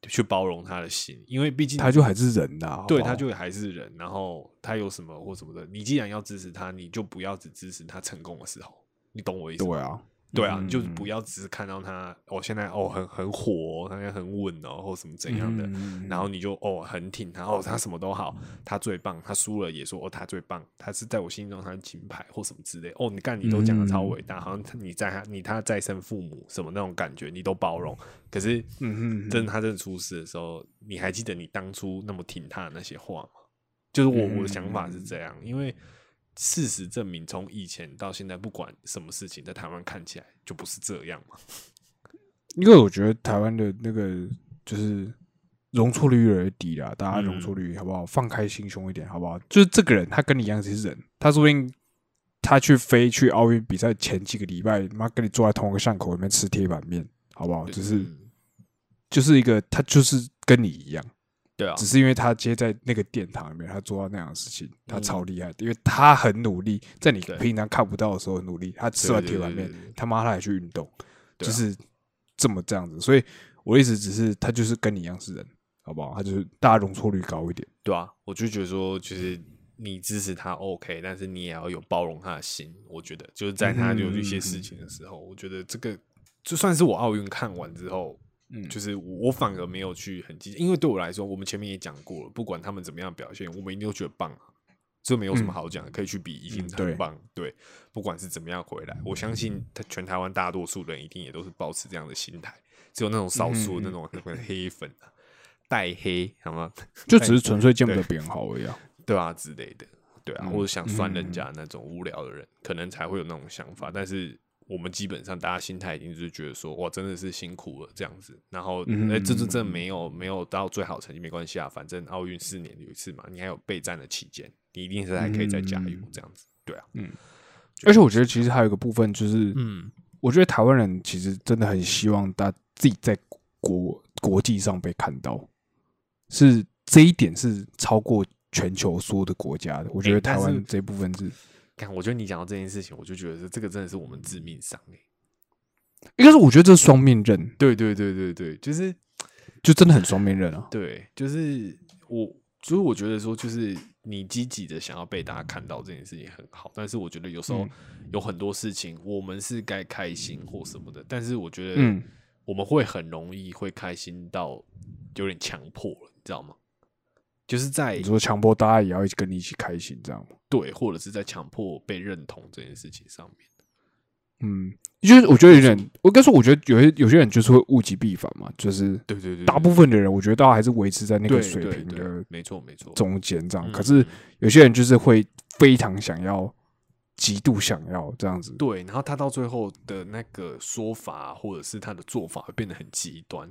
去包容他的心，因为毕竟他就还是人呐、对他就还是人，然后他有什么或什么的，你既然要支持他，你就不要只支持他成功的时候，你懂我意思吗？对啊，对啊，就是不要只是看到他哦，现在哦很很火、哦，他现在很稳哦，或什么怎样的，嗯然后你就哦很挺他哦，他什么都好，他最棒，他输了也说哦他最棒，他是在我心中他是金牌或什么之类哦，你看你都讲的超伟大，好像你在他你他再生父母什么那种感觉你都包容，可是嗯哼真的他真的出事的时候，你还记得你当初那么挺他的那些话吗？就是我我的想法是这样，因为事实证明，从以前到现在，不管什么事情，在台湾看起来就不是这样嘛。因为我觉得台湾的那个就是容错率越来越低了，大家容错率好不好？放开心胸一点好不好？就是这个人他跟你一样是人，他说不定他去飞去奥运比赛前几个礼拜，妈跟你坐在同一个巷口里面吃铁板面，好不好？就是嗯就是一个他就是跟你一样。对啊，只是因为他接在那个殿堂里面，他做到那样的事情，他嗯超厉害的，因为他很努力，在你平常看不到的时候努力。他吃完铁板面他妈他还去运动，就是这么这样子。所以我的意思只是，他就是跟你一样是人，好不好？他就是大家容错率高一点。对啊，我就觉得说，就是你支持他 OK，但是你也要有包容他的心。我觉得就是在他有一些事情的时候，我觉得这个就算是我奥运看完之后，嗯就是我反而没有去很积极，因为对我来说，我们前面也讲过了，不管他们怎么样表现，我们一定都觉得棒啊，这没有什么好讲的，可以去比，一定很棒。对，不管是怎么样回来，我相信他全台湾大多数人一定也都是保持这样的心态，只有那种少数那种黑粉啊，带黑，好吗？就只是纯粹见不得别人好而已啊。对啊之类的，对啊，嗯或者想酸人家那种无聊的人，可能才会有那种想法。但是我们基本上大家心态已经是觉得说，哇，真的是辛苦了这样子。然后，哎、嗯这这这没有没有到最好成绩没关系啊，反正奥运四年有一次嘛，你还有备战的期间，你一定是还可以再加油这样子。对啊，嗯而且我觉得其实还有一个部分就是，嗯，我觉得台湾人其实真的很希望大家自己在国国际上被看到，是这一点是超过全球所有的国家的。我觉得台湾这部分是，看，我觉得你讲到这件事情，我就觉得这个真的是我们致命伤哎。应该是我觉得这是双面刃，对对对对对，就是就真的很双面刃啊。对，就是我，所以我觉得说，就是你积极的想要被大家看到这件事情很好，但是我觉得有时候有很多事情，我们是该开心或什么的，但是我觉得嗯我们会很容易会开心到有点强迫了，你知道吗？就是在你说强迫大家也要一起跟你一起开心，这样吗？对，或者是在强迫被认同这件事情上面。嗯，就是我觉得有点，我该说，我觉得有些有些人就是会物极必反嘛，就是对对对，大部分的人，我觉得大家还是维持在那个水平的没错没错。中间这样。嗯可是有些人就是会非常想要，极度想要这样子。对，然后他到最后的那个说法或者是他的做法会变得很极端，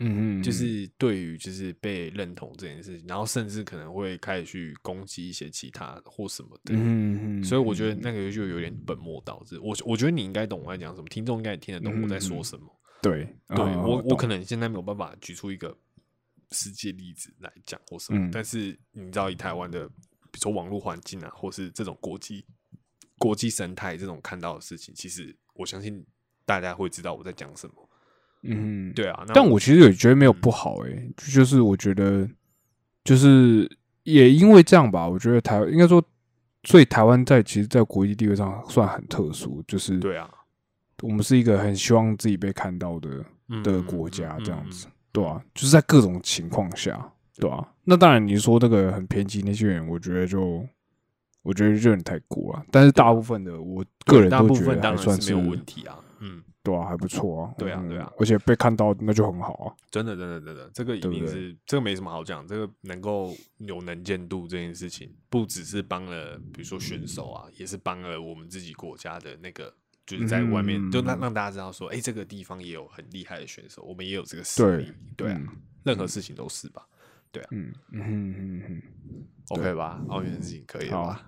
嗯嗯，就是对于就是被认同这件事情，然后甚至可能会开始去攻击一些其他或什么的。嗯嗯嗯，所以我觉得那个就有点本末倒置。我我觉得你应该懂我在讲什么，听众应该也听得懂我在说什么。对对我，我可能能现在没有办法举出一个实际例子来讲或什么，嗯但是你知道，以台湾的比如说网络环境啊，或是这种国际国际生态这种看到的事情，其实我相信大家会知道我在讲什么。嗯，对啊，但我其实也觉得没有不好诶、就是我觉得就是也因为这样吧，我觉得台应该说，所以台湾在其实，在国际地位上算很特殊，就是对啊我们是一个很希望自己被看到的嗯的国家嗯，这样子嗯，对啊，就是在各种情况下，对啊。那当然，你说那个很偏激那些人，我觉得就我觉得就有点太过了。但是大部分的，我个人都觉得还算是没有问题啊。嗯，对啊，还不错啊。嗯对啊对啊而且被看到那就很好啊。真的，真的，真的，这个一定对对是这个没什么好讲。这个能够有能见度这件事情，不只是帮了比如说选手啊，也是帮了我们自己国家的那个，就是在外面、嗯就让让大家知道说，哎、这个地方也有很厉害的选手，我们也有这个实对力。对啊，嗯任何事情都是吧对啊嗯嗯嗯嗯哼。？OK 吧？奥运的事情可以好吧？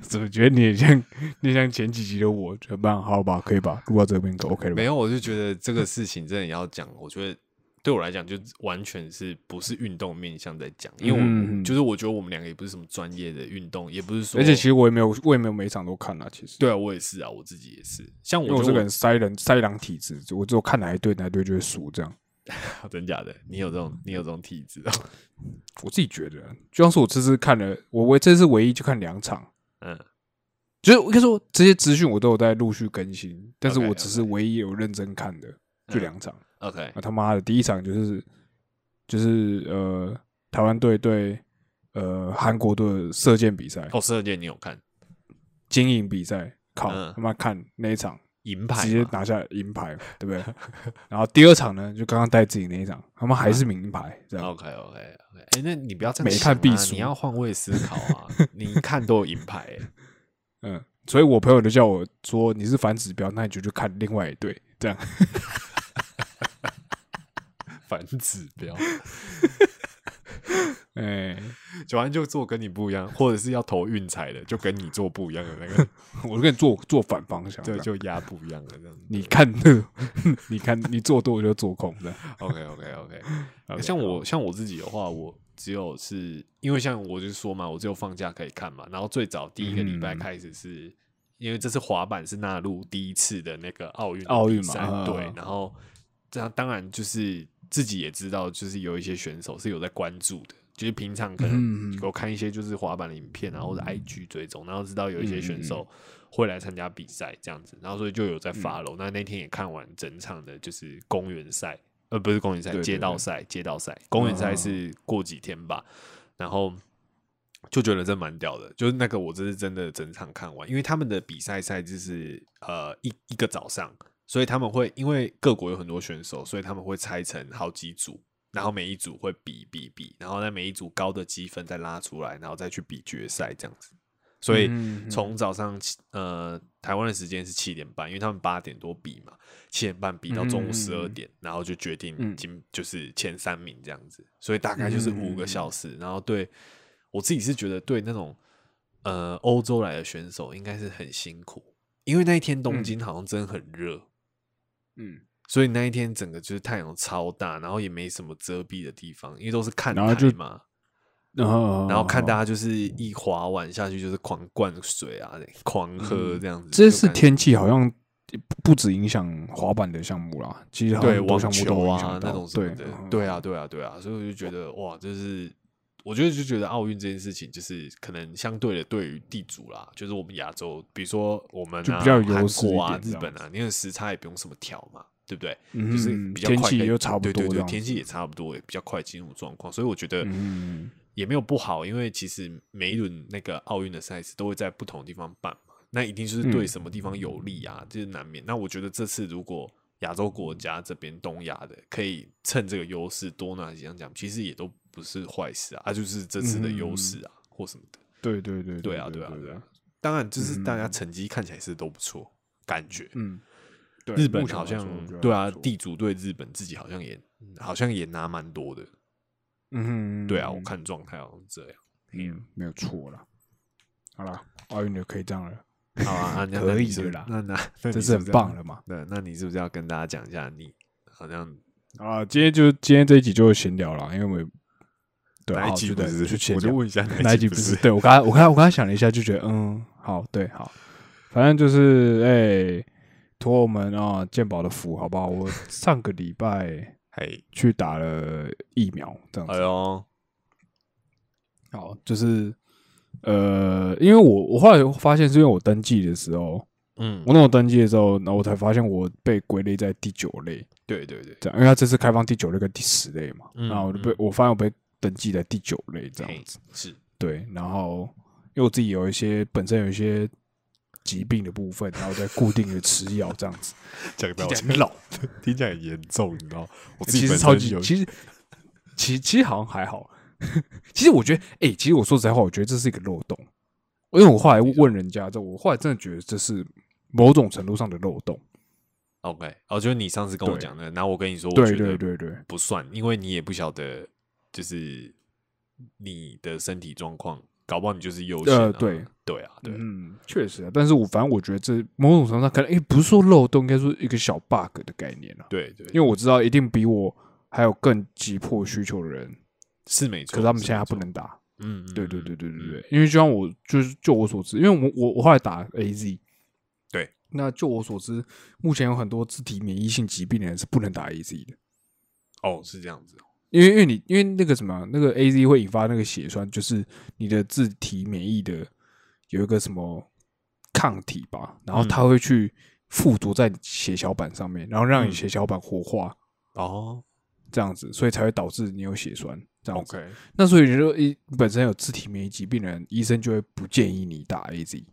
怎么觉得你也像你像前几集的我？怎么办？好吧，可以吧？录到这边可 OK 了吧？没有，我就觉得这个事情真的要讲，我觉得。对我来讲，就完全是不是运动面向在讲，因为我、嗯就是我觉得我们两个也不是什么专业的运动，也不是说，而且其实我也没有，我也没有每一场都看啊。其实，对啊，我也是啊，我自己也是。像我我觉得这个人塞人塞狼体质，我只有看哪一队哪一队就会输这样。我 真假的，你有这种你有这种体质哦。我自己觉得，就像是我这次看了，我我这次唯一就看两场，嗯，就是我跟你说这些资讯我都有在陆续更新，但是我只是唯一有认真看的就嗯两场。OK，啊他妈的，第一场就是就是呃台湾队对呃韩国队的射箭比赛，哦，射箭你有看？经营比赛，靠嗯。他妈看那一场银牌直接拿下银牌，对不对？然后第二场呢，就刚刚带自己那一场，他们还是名牌，这样。？OK OK OK，哎、那你不要这样没看必输你要换位思考啊！你一看都有银牌、欸，嗯，所以我朋友就叫我说你是反指标，那你就去看另外一队，这样。反指标，哎，九安就做跟你不一样，或者是要投运彩的，就跟你做不一样的那个，我就跟你做做反方向，对，就压不一样的这样子。你看，你看你做多我就做空的。OK OK OK，OK，像我像我自己的话，我只有是因为像我就说嘛，我只有放假可以看嘛。然后最早第一个礼拜嗯开始是、因为这次滑板是纳入第一次的那个奥运奥运赛嘛嗯对，然后这样当然就是自己也知道，就是有一些选手是有在关注的。就是平常可能嗯有看一些就是滑板的影片啊，或者 IG 追踪，然后知道有一些选手会来参加比赛这样子，然后所以就有在 follow、那那天也看完整场的就是公园赛，呃，不是公园赛，街道赛，街道赛，公园赛是过几天吧，然后就觉得这蛮屌的，就是那个我这是真的整场看完，因为他们的比赛赛制是呃一一个早上，所以他们会因为各国有很多选手，所以他们会拆成好几组。然后每一组会比比比，然后在每一组高的积分再拉出来，然后再去比决赛这样子。所以从早上七呃台湾的时间是七点半，因为他们八点多比嘛，七点半比到中午十二嗯点，然后就决定嗯今就是前三名这样子，所以大概就是五个小时。然后对我自己是觉得对那种呃欧洲来的选手应该是很辛苦，因为那一天东京好像真的很热，嗯，所以那一天整个就是太阳超大，然后也没什么遮蔽的地方，因为都是看台嘛。然后然后看大家就是一滑完下去就是狂灌水啊，狂喝这样子。这就感觉次天气好像不不止影响滑板的项目啦，其实好像对网项目都球啊那种什么对的，嗯对啊，对啊，对啊，所以我就觉得哇，就是我觉得就觉得奥运这件事情，就是可能相对的对于地主啦，就是我们亚洲，比如说我们啊就比较有优韩国啊、日本啊，你看时差也不用什么调嘛，对不对？嗯就是比较快天气又差不对对对，多这样天气也差不多，也比较快进入状况，所以我觉得嗯也没有不好，因为其实每一轮那个奥运的赛事都会在不同的地方办嘛，那一定就是对嗯什么地方有利啊，这、是难免。那我觉得这次如果亚洲国家这边东亚的可以趁这个优势多拿几项奖，其实也都不是坏事啊，啊，就是这次的优势啊，或什么的。对对对对啊，对啊，对对啊。当然，就是大家成绩看起来是都不错，感觉。嗯，对日本好像对啊，地主对日本自己好像也好像也拿蛮多的。嗯哼对啊，我看状态好像是这样。嗯没有错了。好了，奥运就可以这样了，好啊，可以的啦那那 那这是很棒了嘛。对那你是不是要跟大家讲一下你好像啊，今天就今天这一集就闲聊了，因为我们对哪一啊就对集不是？我就问一下哪一集不不是？对我刚才我刚才我刚才想了一下，就觉得嗯，好，对，好，反正就是哎，托我们啊鉴宝的福，好不好？我上个礼拜 嘿，去打了疫苗，这样子。哎呦，好，就是呃，因为我我后来发现，是因为我登记的时候，嗯我，那我登记的时候，然后我才发现我被归类在第九类，对对对，这样，因为他这次开放第九类跟第十类嘛，嗯然后我就被我发现我被登记在第九类这样子。是，对，然后因为我自己有一些本身有一些疾病的部分，然后在固定的吃药这样子，讲到听起来很老，听起来很严重，你知道？我自其己实超级，其实其其实好像还好。其实我觉得，哎、其实我说实在话，我觉得这是一个漏洞，因为我后来问人家之后，我后来真的觉得这是某种程度上的漏洞。OK，哦，就是你上次跟我讲的，然后我跟你说，我对觉得对对对，不算，因为你也不晓得，就是你的身体状况，搞不好你就是优先、啊呃对对啊，对，嗯，确实啊。但是我反正我觉得这某种程度上可能，哎、不是说漏洞，应该说一个小 bug 的概念啊。对对，因为我知道一定比我还有更急迫需求的人，是没错，可是他们现在不，能打。嗯，嗯对对对对对对，因为就像我就是就我所知，因为我我我后来打 A Z，对，那就我所知，目前有很多自体免疫性疾病的人是不能打 A Z 的，哦，是这样子，因为因为你因为那个什么那个 A Z 会引发那个血栓，就是你的自体免疫的有一个什么抗体吧，然后嗯它会去附着在血小板上面，然后让你嗯血小板活化，哦这样子，所以才会导致你有血栓这样子。，OK，那所以你说，一本身有自体免疫疾病的人，医生就会不建议你打 A Z。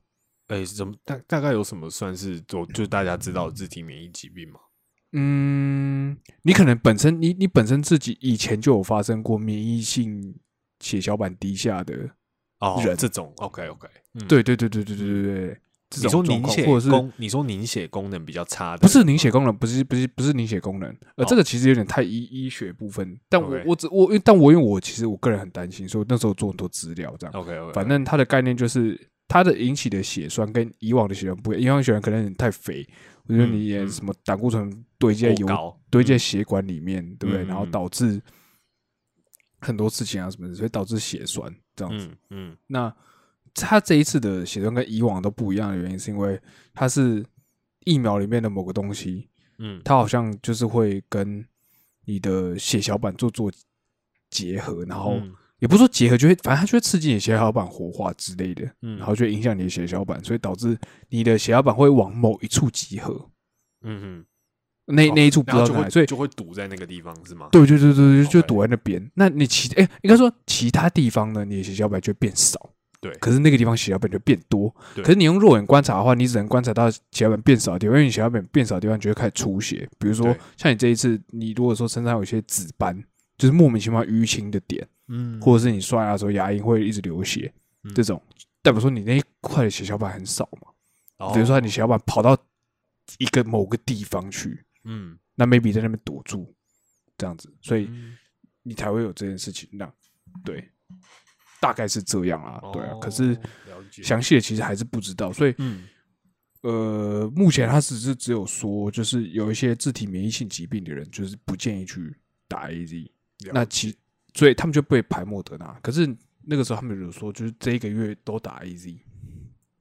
哎，怎么大大概有什么算是就就大家知道自体免疫疾病吗？嗯，你可能本身你你本身自己以前就有发生过免疫性血小板低下的，哦，人这种 OK OK，嗯，对对对对对对对对，这你说种凝血或者是功，你说凝血功能比较差的，不是凝血功能，不是不是不是凝血功能，呃，哦这个其实有点太医医学部分，但我我只我因但我因为我其实我个人很担心，所以那时候做很多资料这样，OK OK，反正它的概念就是它的引起的血栓跟以往的血栓不一样，以往血栓可能太肥，我觉得你也嗯什么胆固醇堆积在油高堆积在血管里面，对不对？嗯然后导致很多事情啊什么的，所以导致血栓这样子。嗯嗯。那它这一次的血栓跟以往都不一样的原因，是因为它是疫苗里面的某个东西，嗯，它好像就是会跟你的血小板做做结合，然后嗯也不是说结合，就会反正它就会刺激你的血小板活化之类的，嗯然后就会影响你的血小板，所以导致你的血小板会往某一处集合，嗯嗯，那那一处不知道哪里，然后就会所以就会堵在那个地方是吗？对对对对对，就躲在那边。那你其哎、应该说其他地方呢，你的血小板就会变少。对。可是那个地方血小板就变多。对。可是你用肉眼观察的话，你只能观察到血小板变少的地方，因为你血小板变少的地方就会开始出血。比如说像你这一次，你如果说身上有一些紫斑，就是莫名其妙淤青的点，嗯。或者是你刷牙的时候牙龈会一直流血，嗯。这种。代表说你那一块的血小板很少嘛。哦。比如说你血小板跑到一个某个地方去，嗯，那 maybe 在那边堵住，这样子，所以嗯。你才会有这件事情。那对，大概是这样啊，对啊。可是详细的其实还是不知道，所以嗯呃，目前他只是只有说，就是有一些自体免疫性疾病的人，就是不建议去打 AZ。那其所以他们就被排莫德纳。可是那个时候他们有说，就是这一个月都打 A Z，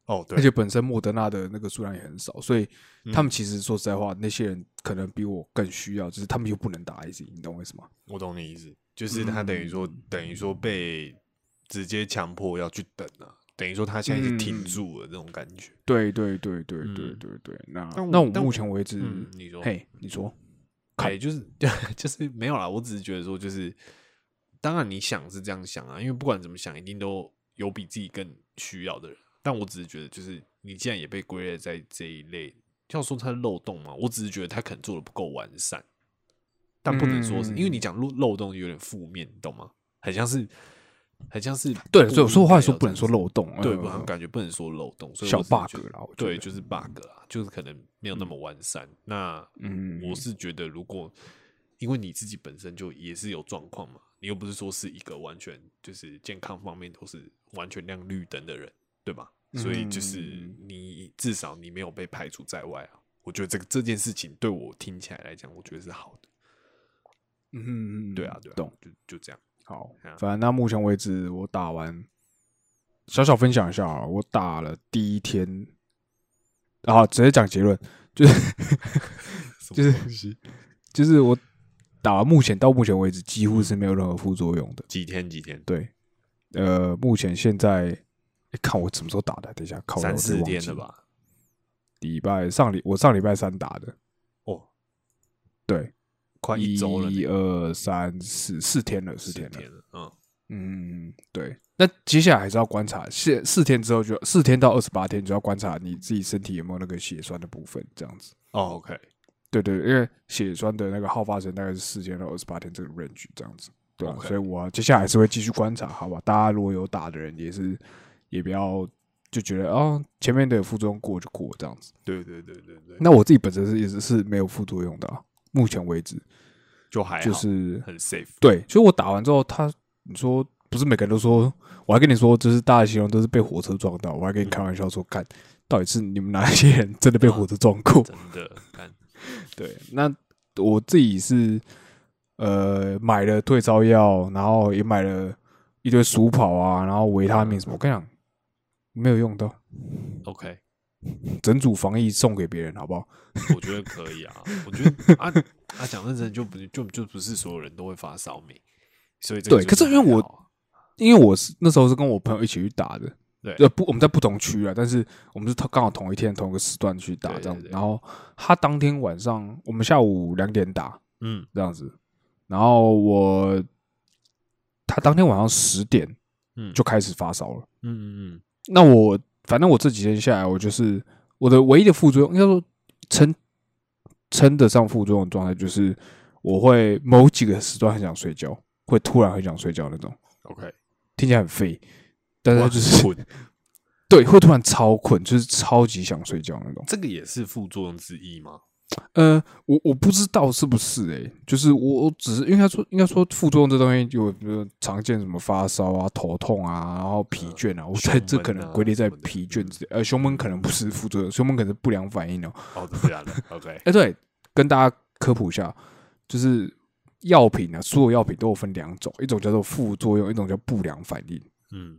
哦，对，而且本身莫德纳的那个数量也很少，所以嗯他们其实说实在话，那些人可能比我更需要，就是他们又不能打 A Z，你懂我意思吗？我懂你意思，就是他等于说，等于说被直接强迫要去等啊，等于说他现在是停住了这种感觉。对对对对对嗯对对，那那我目前为止，嗯，你说，嘿，你说，哎，就是 就是没有啦，我只是觉得说，就是当然你想是这样想啊，因为不管怎么想，一定都有比自己更需要的人。但我只是觉得，就是你既然也被归类在这一类，要说它的漏洞嘛，我只是觉得他可能做的不够完善，但不能说是、嗯因为你讲漏漏洞有点负面，你懂吗？很像是很像是对，所以我说话说不能说漏洞，对，呃我感觉不能说漏洞，所以小 bug 啦对，就是 bug 啊，就是可能没有那么完善。那嗯我是觉得，如果因为你自己本身就也是有状况嘛，你又不是说是一个完全就是健康方面都是完全亮绿灯的人，对吧？所以就是嗯你至少你没有被排除在外啊。我觉得这个这件事情对我听起来来讲，我觉得是好的。嗯，对啊，对啊，懂。就就这样。好啊，反正到目前为止，我打完，小小分享一下啊，我打了第一天，啊，直接讲结论，就是 就是就是我打完目前到目前为止几乎是没有任何副作用的。几天几天，对，呃，目前现在，诶看我什么时候打的？等一下，靠，三四天了？吧？礼拜上礼我上礼拜三打的，哦，对，快一周了呢，一二三四四天了，四四天了。嗯。嗯，对。那接下来还是要观察，四四天之后就四天到二十八天就要观察你自己身体有没有那个血栓的部分，这样子。哦，OK，对对，因为血栓的那个好发生大概是四天到二十八天这个 range 这样子，对所以我接下来还是会继续观察，好吧？大家如果有打的人，也是也不要就觉得哦，前面的副作用过就过这样子。对对对对对，那我自己本身是也是是没有副作用的、啊，目前为止就还好就是很 safe。对，所以我打完之后，他你说不是每个人都说，我还跟你说，就是大家形容都是被火车撞到，我还跟你开玩笑说，看到底是你们哪一些人真的被火车撞过？真的，看对，那我自己是呃买了退烧药，然后也买了一堆鼠跑啊，然后维他命什么，我跟你讲，没有用到，OK，整组防疫送给别人，好不好？我觉得可以啊。我觉得啊啊，讲认真就不就就不是所有人都会发烧没，所以这个对可是因为我因为我是那时候是跟我朋友一起去打的，对呃不，我们在不同区啊，但是我们是刚好同一天同一个时段去打这样子。然后他当天晚上我们下午两点打嗯这样子，然后我他当天晚上十点嗯就开始发烧了。嗯嗯嗯那我反正我这几天下来，我就是我的唯一的副作用，应该说称称得上副作用的状态，就是我会某几个时段很想睡觉，会突然很想睡觉那种，，OK，听起来很废，但是就是，对，会突然超困，就是超级想睡觉那种。这个也是副作用之一吗？呃，我我不知道是不是诶、就是我我只是应该说应该说副作用这东西有比如常见什么发烧啊、头痛啊，然后疲倦啊，我觉得这可能归类在疲倦之类。呃，胸闷可能不是副作用，胸闷可能是不良反应哦、哦，真的？OK，哎、对，跟大家科普一下，就是药品啊，所有药品都有分两种，一种叫做副作用，一种叫不良反应。嗯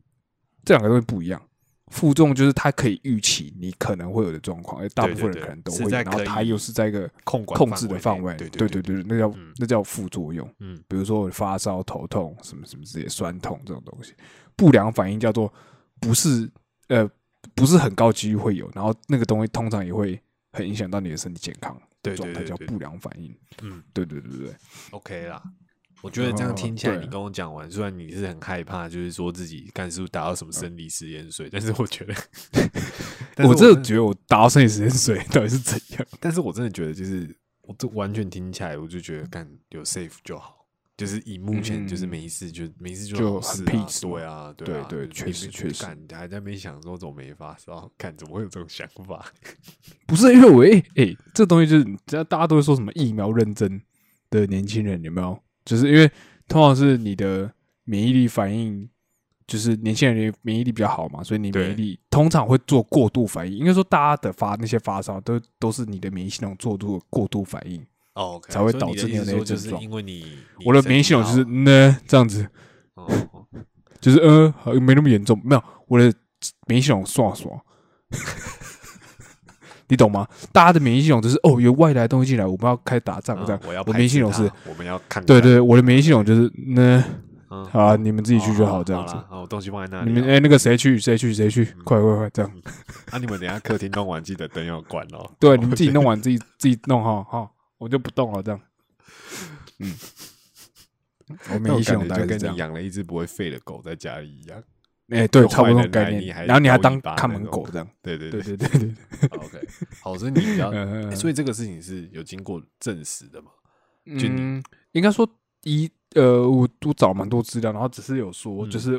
这两个东西不一样。副作用就是它可以预期你可能会有的状况，而大部分人可能都会然后它又是在一个控管控制的范围。对对对对对，那叫嗯那叫副作用。嗯比如说发烧、头痛什么什么之类、酸痛这种东西，不良反应叫做不是呃不是很高几率会有，然后那个东西通常也会很影响到你的身体健康对状态，对对对叫不良反应。嗯对对对对对，，OK 啦。我觉得这样听起来，你跟我讲完，虽然你是很害怕，就是说自己干是不是达到什么生理实验水，但是我觉得，我真的觉得我达到生理实验水到底是怎样？但是我真的觉得，就是我这完全听起来，我就觉得干有 safe 就好。就是以目前就是嗯没事就没事就很 peace 对啊，对啊，对对确实确实干你还在那边想说怎么没发烧，看怎么会有这种想法？不是因为我诶诶、这东西就是只要大家都会说什么疫苗认真的年轻人有没有？就是因为通常是你的免疫力反应，就是年轻人的免疫力比较好嘛，所以你免疫力通常会做过度反应。应该说大家的发那些发烧都都是你的免疫系统做出过度反应。哦才会导致你有那些症状因为你我的免疫系统就是呢这样子，就是呃好没那么严重，没有我的免疫系统刷刷，你懂吗？大家的免疫系统就是哦，有外来东西进来，我们要开始打仗这样。嗯我要我免疫系统是我们要看对对，我的免疫系统就是那嗯好啊，你们自己去就好这样子。好，我东西放在那里啊。你们哎、那个谁去谁去谁去，快快快这样。啊，你们等下客厅弄完记得灯要关哦。对，你们自己弄完自己自己弄哈哈，我就不动了这样。嗯，我那免疫系统大概。跟你养了一只不会吠的狗在家里一样。哎，对，差不多概念，然后你还当看门狗这样，对对对对对对。OK，好，所以你比较，所以这个事情是有经过证实的嘛？嗯，应该说一呃，我我找蛮多资料，然后只是有说，就是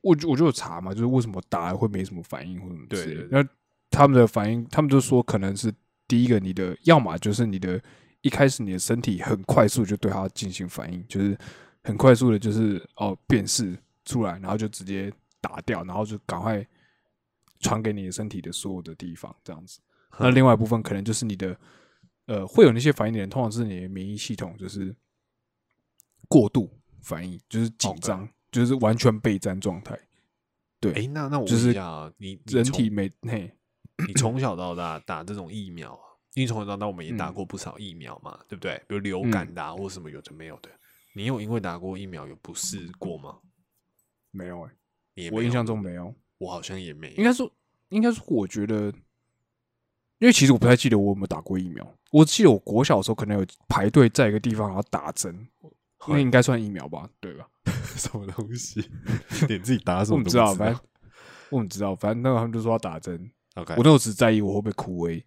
我我就有查嘛，就是为什么打会没什么反应或什么之类的。那他们的反应，他们就说可能是第一个，你的要么就是你的一开始你的身体很快速就对它进行反应，就是很快速的，就是哦，辨式。出来，然后就直接打掉，然后就赶快传给你的身体的所有的地方，这样子。那另外一部分可能就是你的呃会有那些反应的人，通常是你的免疫系统就是过度反应，就是紧张就是完全备战状态。对，哎，那那我就是问一下啊，你你人体没嘿，你从小到大打这种疫苗啊，因为从小到大我们也打嗯过不少疫苗嘛，对不对？比如流感的、啊或什么有的没有的。你有因为打过疫苗有不适过吗？没有哎、我印象中没有。我好像也没。应该说，应该说，我觉得，因为其实我不太记得我有没有打过疫苗。我记得我国小的时候可能有排队在一个地方然后打针，那应该算疫苗吧？对吧？什么东西，你自己打什么都我不知道，反正 我不知道，反正那个他们就说要打针。OK，我那时候只在意我会不会哭而已，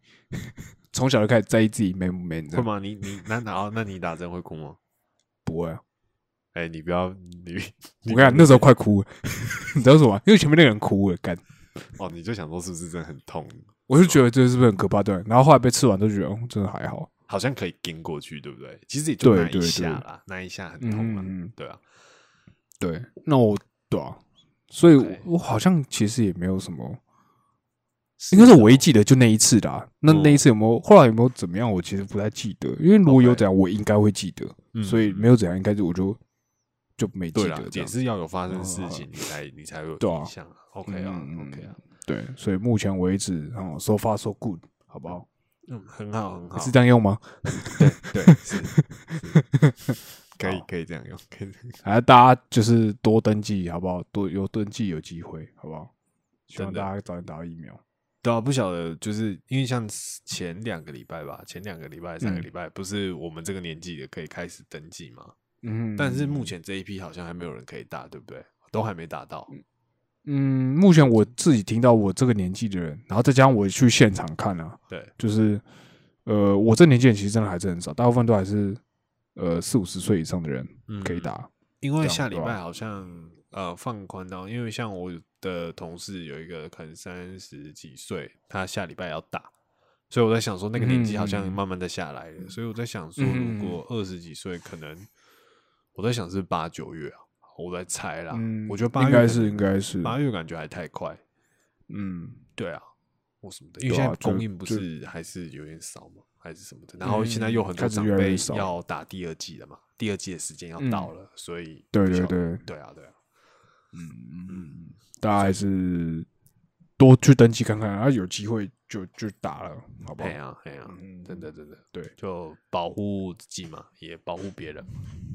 从小就开始在意自己 man 不 man，会吗？你你那好那你打针会哭吗？不会啊。哎、你不要你我跟你讲，那时候快哭了，你知道什么？因为前面那个人哭了，干，哦，你就想说是不是真的很痛？我就觉得这是不是很可怕？对，然后后来被吃完都觉得，哦，真的还好。好像可以跟过去，对不对？其实也就那一下啦，那一下很痛啊，嗯对啊。对，那我对啊，所以我我好像其实也没有什么，应该是我唯一记得就那一次的、啊。那嗯那一次有没有后来有没有怎么样？我其实不太记得，因为如果有怎样，我应该会记得。嗯所以没有怎样，应该是我就就没记得。也是要有发生事嗯情，你才你才会有印象啊。OK 啊，OK 啊，对，所以目前为止，哦，so far so good，好不好？嗯，很好很好，是这样用吗？对，对是可以可以这样用，可以还是大家就是多登记，好不好？多有登记有机会，好不好？希望大家早点打到疫苗。对啊，不晓得，就是因为像前两个礼拜吧，前两个礼拜、三个嗯礼拜，不是我们这个年纪的可以开始登记吗？嗯，但是目前这一批好像还没有人可以打，对不对？都还没打到。嗯，目前我自己听到我这个年纪的人，然后再加上我去现场看啊，对，就是呃，我这年纪人其实真的还是很少，大部分都还是呃四五十岁以上的人嗯可以打。因为下礼拜好像呃放宽到，因为像我的同事有一个可能三十几岁，他下礼拜要打，所以我在想说那个年纪好像嗯慢慢的下来了，所以我在想说，嗯如果二十几岁，可能我在想是八九月啊，我在猜啦，嗯，我觉得八月应该是应该是，八月感觉还太快，嗯，对啊，或什么的，因为现在供应不是还是有点少嘛，还是什么的，然后现在嗯又很多长辈要打第二季了嘛，第二季的时间要到了，所以对对对对啊对啊，嗯，大家还是多去登记看看，然后有机会就就打了，好不好？哎？呀哎呀，嗯。真的真的，对，就保护自己嘛，也保护别人，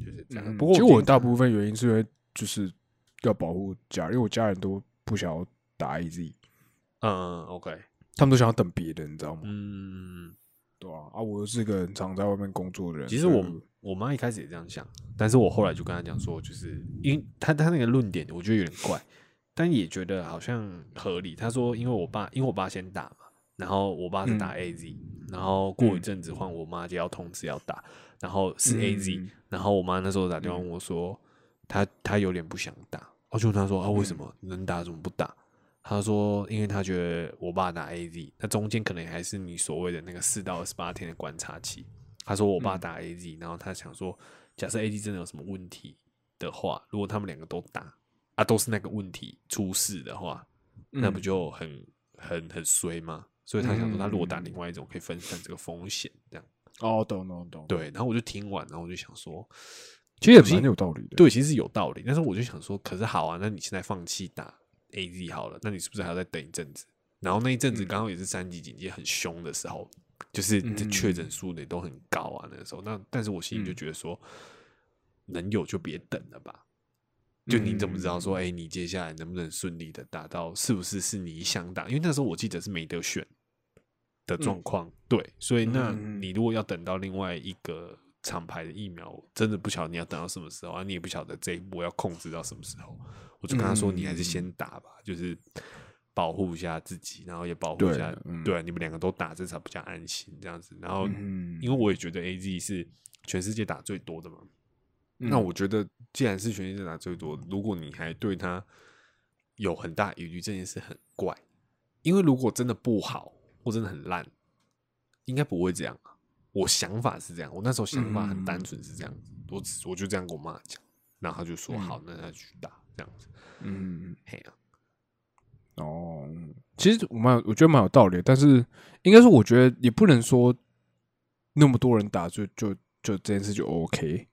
就是这样。嗯不过其实我大部分原因是因为就是要保护家人，因为我家人都不想要打 AZ，嗯嗯 OK，他们都想要等别人，你知道吗？嗯，对啊，啊，我又是个很常在外面工作的人，其实我我妈一开始也这样想，但是我后来就跟她讲说，就是因为她她那个论点我觉得有点怪，但也觉得好像合理。他说，因为我爸因为我爸先打嘛，然后我爸是打嗯。AZ，、然后过一阵子换我妈就要通知要打，然后是 AZ，、嗯然后我妈那时候打电话问我说，她她有点不想打，我就问她说啊为什么能打怎么不打？她说因为她觉得我爸打 AZ，那中间可能还是你所谓的那个四到二十八天的观察期。她说我爸打 AZ，、然后她想说，假设 AZ 真的有什么问题的话，如果他们两个都打啊，都是那个问题出事的话，那不嗯就很很很衰吗？所以他想说，他如果打嗯另外一种，可以分散这个风险，这样。哦，懂懂懂，对，然后我就听完，然后我就想说，其实也蛮有道理的。对，其实有道理。但是我就想说，可是好啊，那你现在放弃打 A Z 好了，那你是不是还要再等一阵子？然后那一阵子刚好也是三级警戒很凶的时候，就是这确诊数也都很高啊。那个时候，那但是我心里就觉得说，能有就别等了吧。就你怎么知道说，哎，你接下来能不能顺利的达到？是不是是你想打？因为那时候我记得是没得选的状况。对，所以那你如果要等到另外一个厂牌的疫苗，真的不晓得你要等到什么时候啊？你也不晓得这一步要控制到什么时候。我就跟他说，你还是先打吧，就是保护一下自己，然后也保护一下，对，你们两个都打，至少比较安心这样子。然后，因为我也觉得 A Z 是全世界打最多的嘛。那我觉得，既然是全世界打最多，如果你还对他有很大疑虑，这件事很怪。因为如果真的不好，或真的很烂，应该不会这样啊。我想法是这样，我那时候想法很单纯是这样子，我我就这样跟我妈讲，然后他就说好，那他去打这样子。嗯，嘿啊，哦，其实我蛮我觉得蛮有道理，但是应该是我觉得也不能说那么多人打就就就这件事就 OK。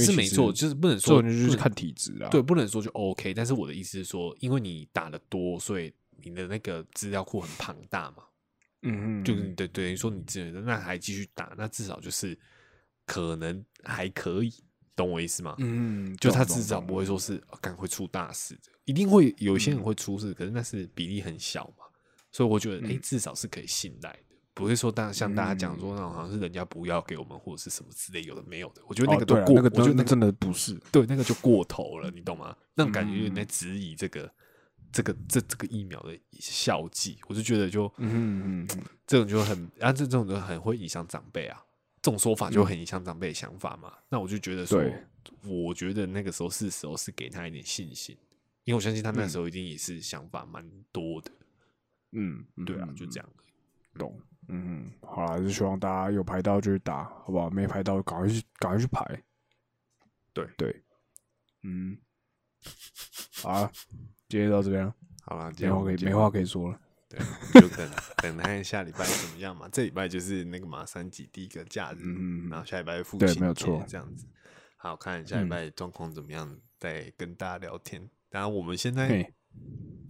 是没错，就是不能说就是看体质啊。对，不能说就 OK。但是我的意思是说，因为你打的多，所以你的那个资料库很庞大嘛。嗯嗯，就是对等于说你只能那还继续打，那至少就是可能还可以，懂我意思吗？嗯，就他至少不会说是赶会出大事的，一定会有一些人会出事，可是那是比例很小嘛。所以我觉得，哎，至少是可以信赖的。不是说大像大家讲说那种好像是人家不要给我们或者是什么之类有的没有的，我觉得那个都过，那个我觉得那真的不是，对，那个就过头了，你懂吗？那种感觉有点在质疑这个这个这这个疫苗的效剂，我就觉得就嗯嗯，这种就很啊，这这种就很会影响长辈啊，这种说法就很影响长辈的想法嘛。那我就觉得说，我觉得那个时候是时候是给他一点信心，因为我相信他那时候一定也是想法蛮多的。嗯，对啊，就这样，懂。嗯，好了，就希望大家有排到就去打，好不好？没排到，赶快去，赶快去排。对对，嗯，好，今天到这边，好了，没话可以没话可以说了。对，就等 等看下礼拜怎么样嘛。这礼拜就是那个马三级第一个假日，嗯然后下礼拜复对，没有错，这样子。好看下礼拜状况怎么样，再跟大家聊天。当然，我们现在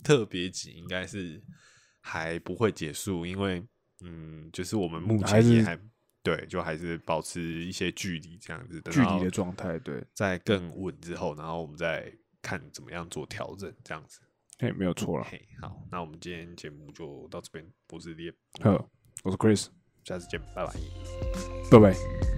特别紧，应该是还不会结束，因为。嗯，就是我们目前也还对，就还是保持一些距离这样子，距离的状态。对，在更稳之后，然后我们再看怎么样做调整，这样子。嘿，没有错了。嘿，好，那我们今天节目就到这边。我是 l 呵，我是 Chris，下次见，拜拜，拜拜。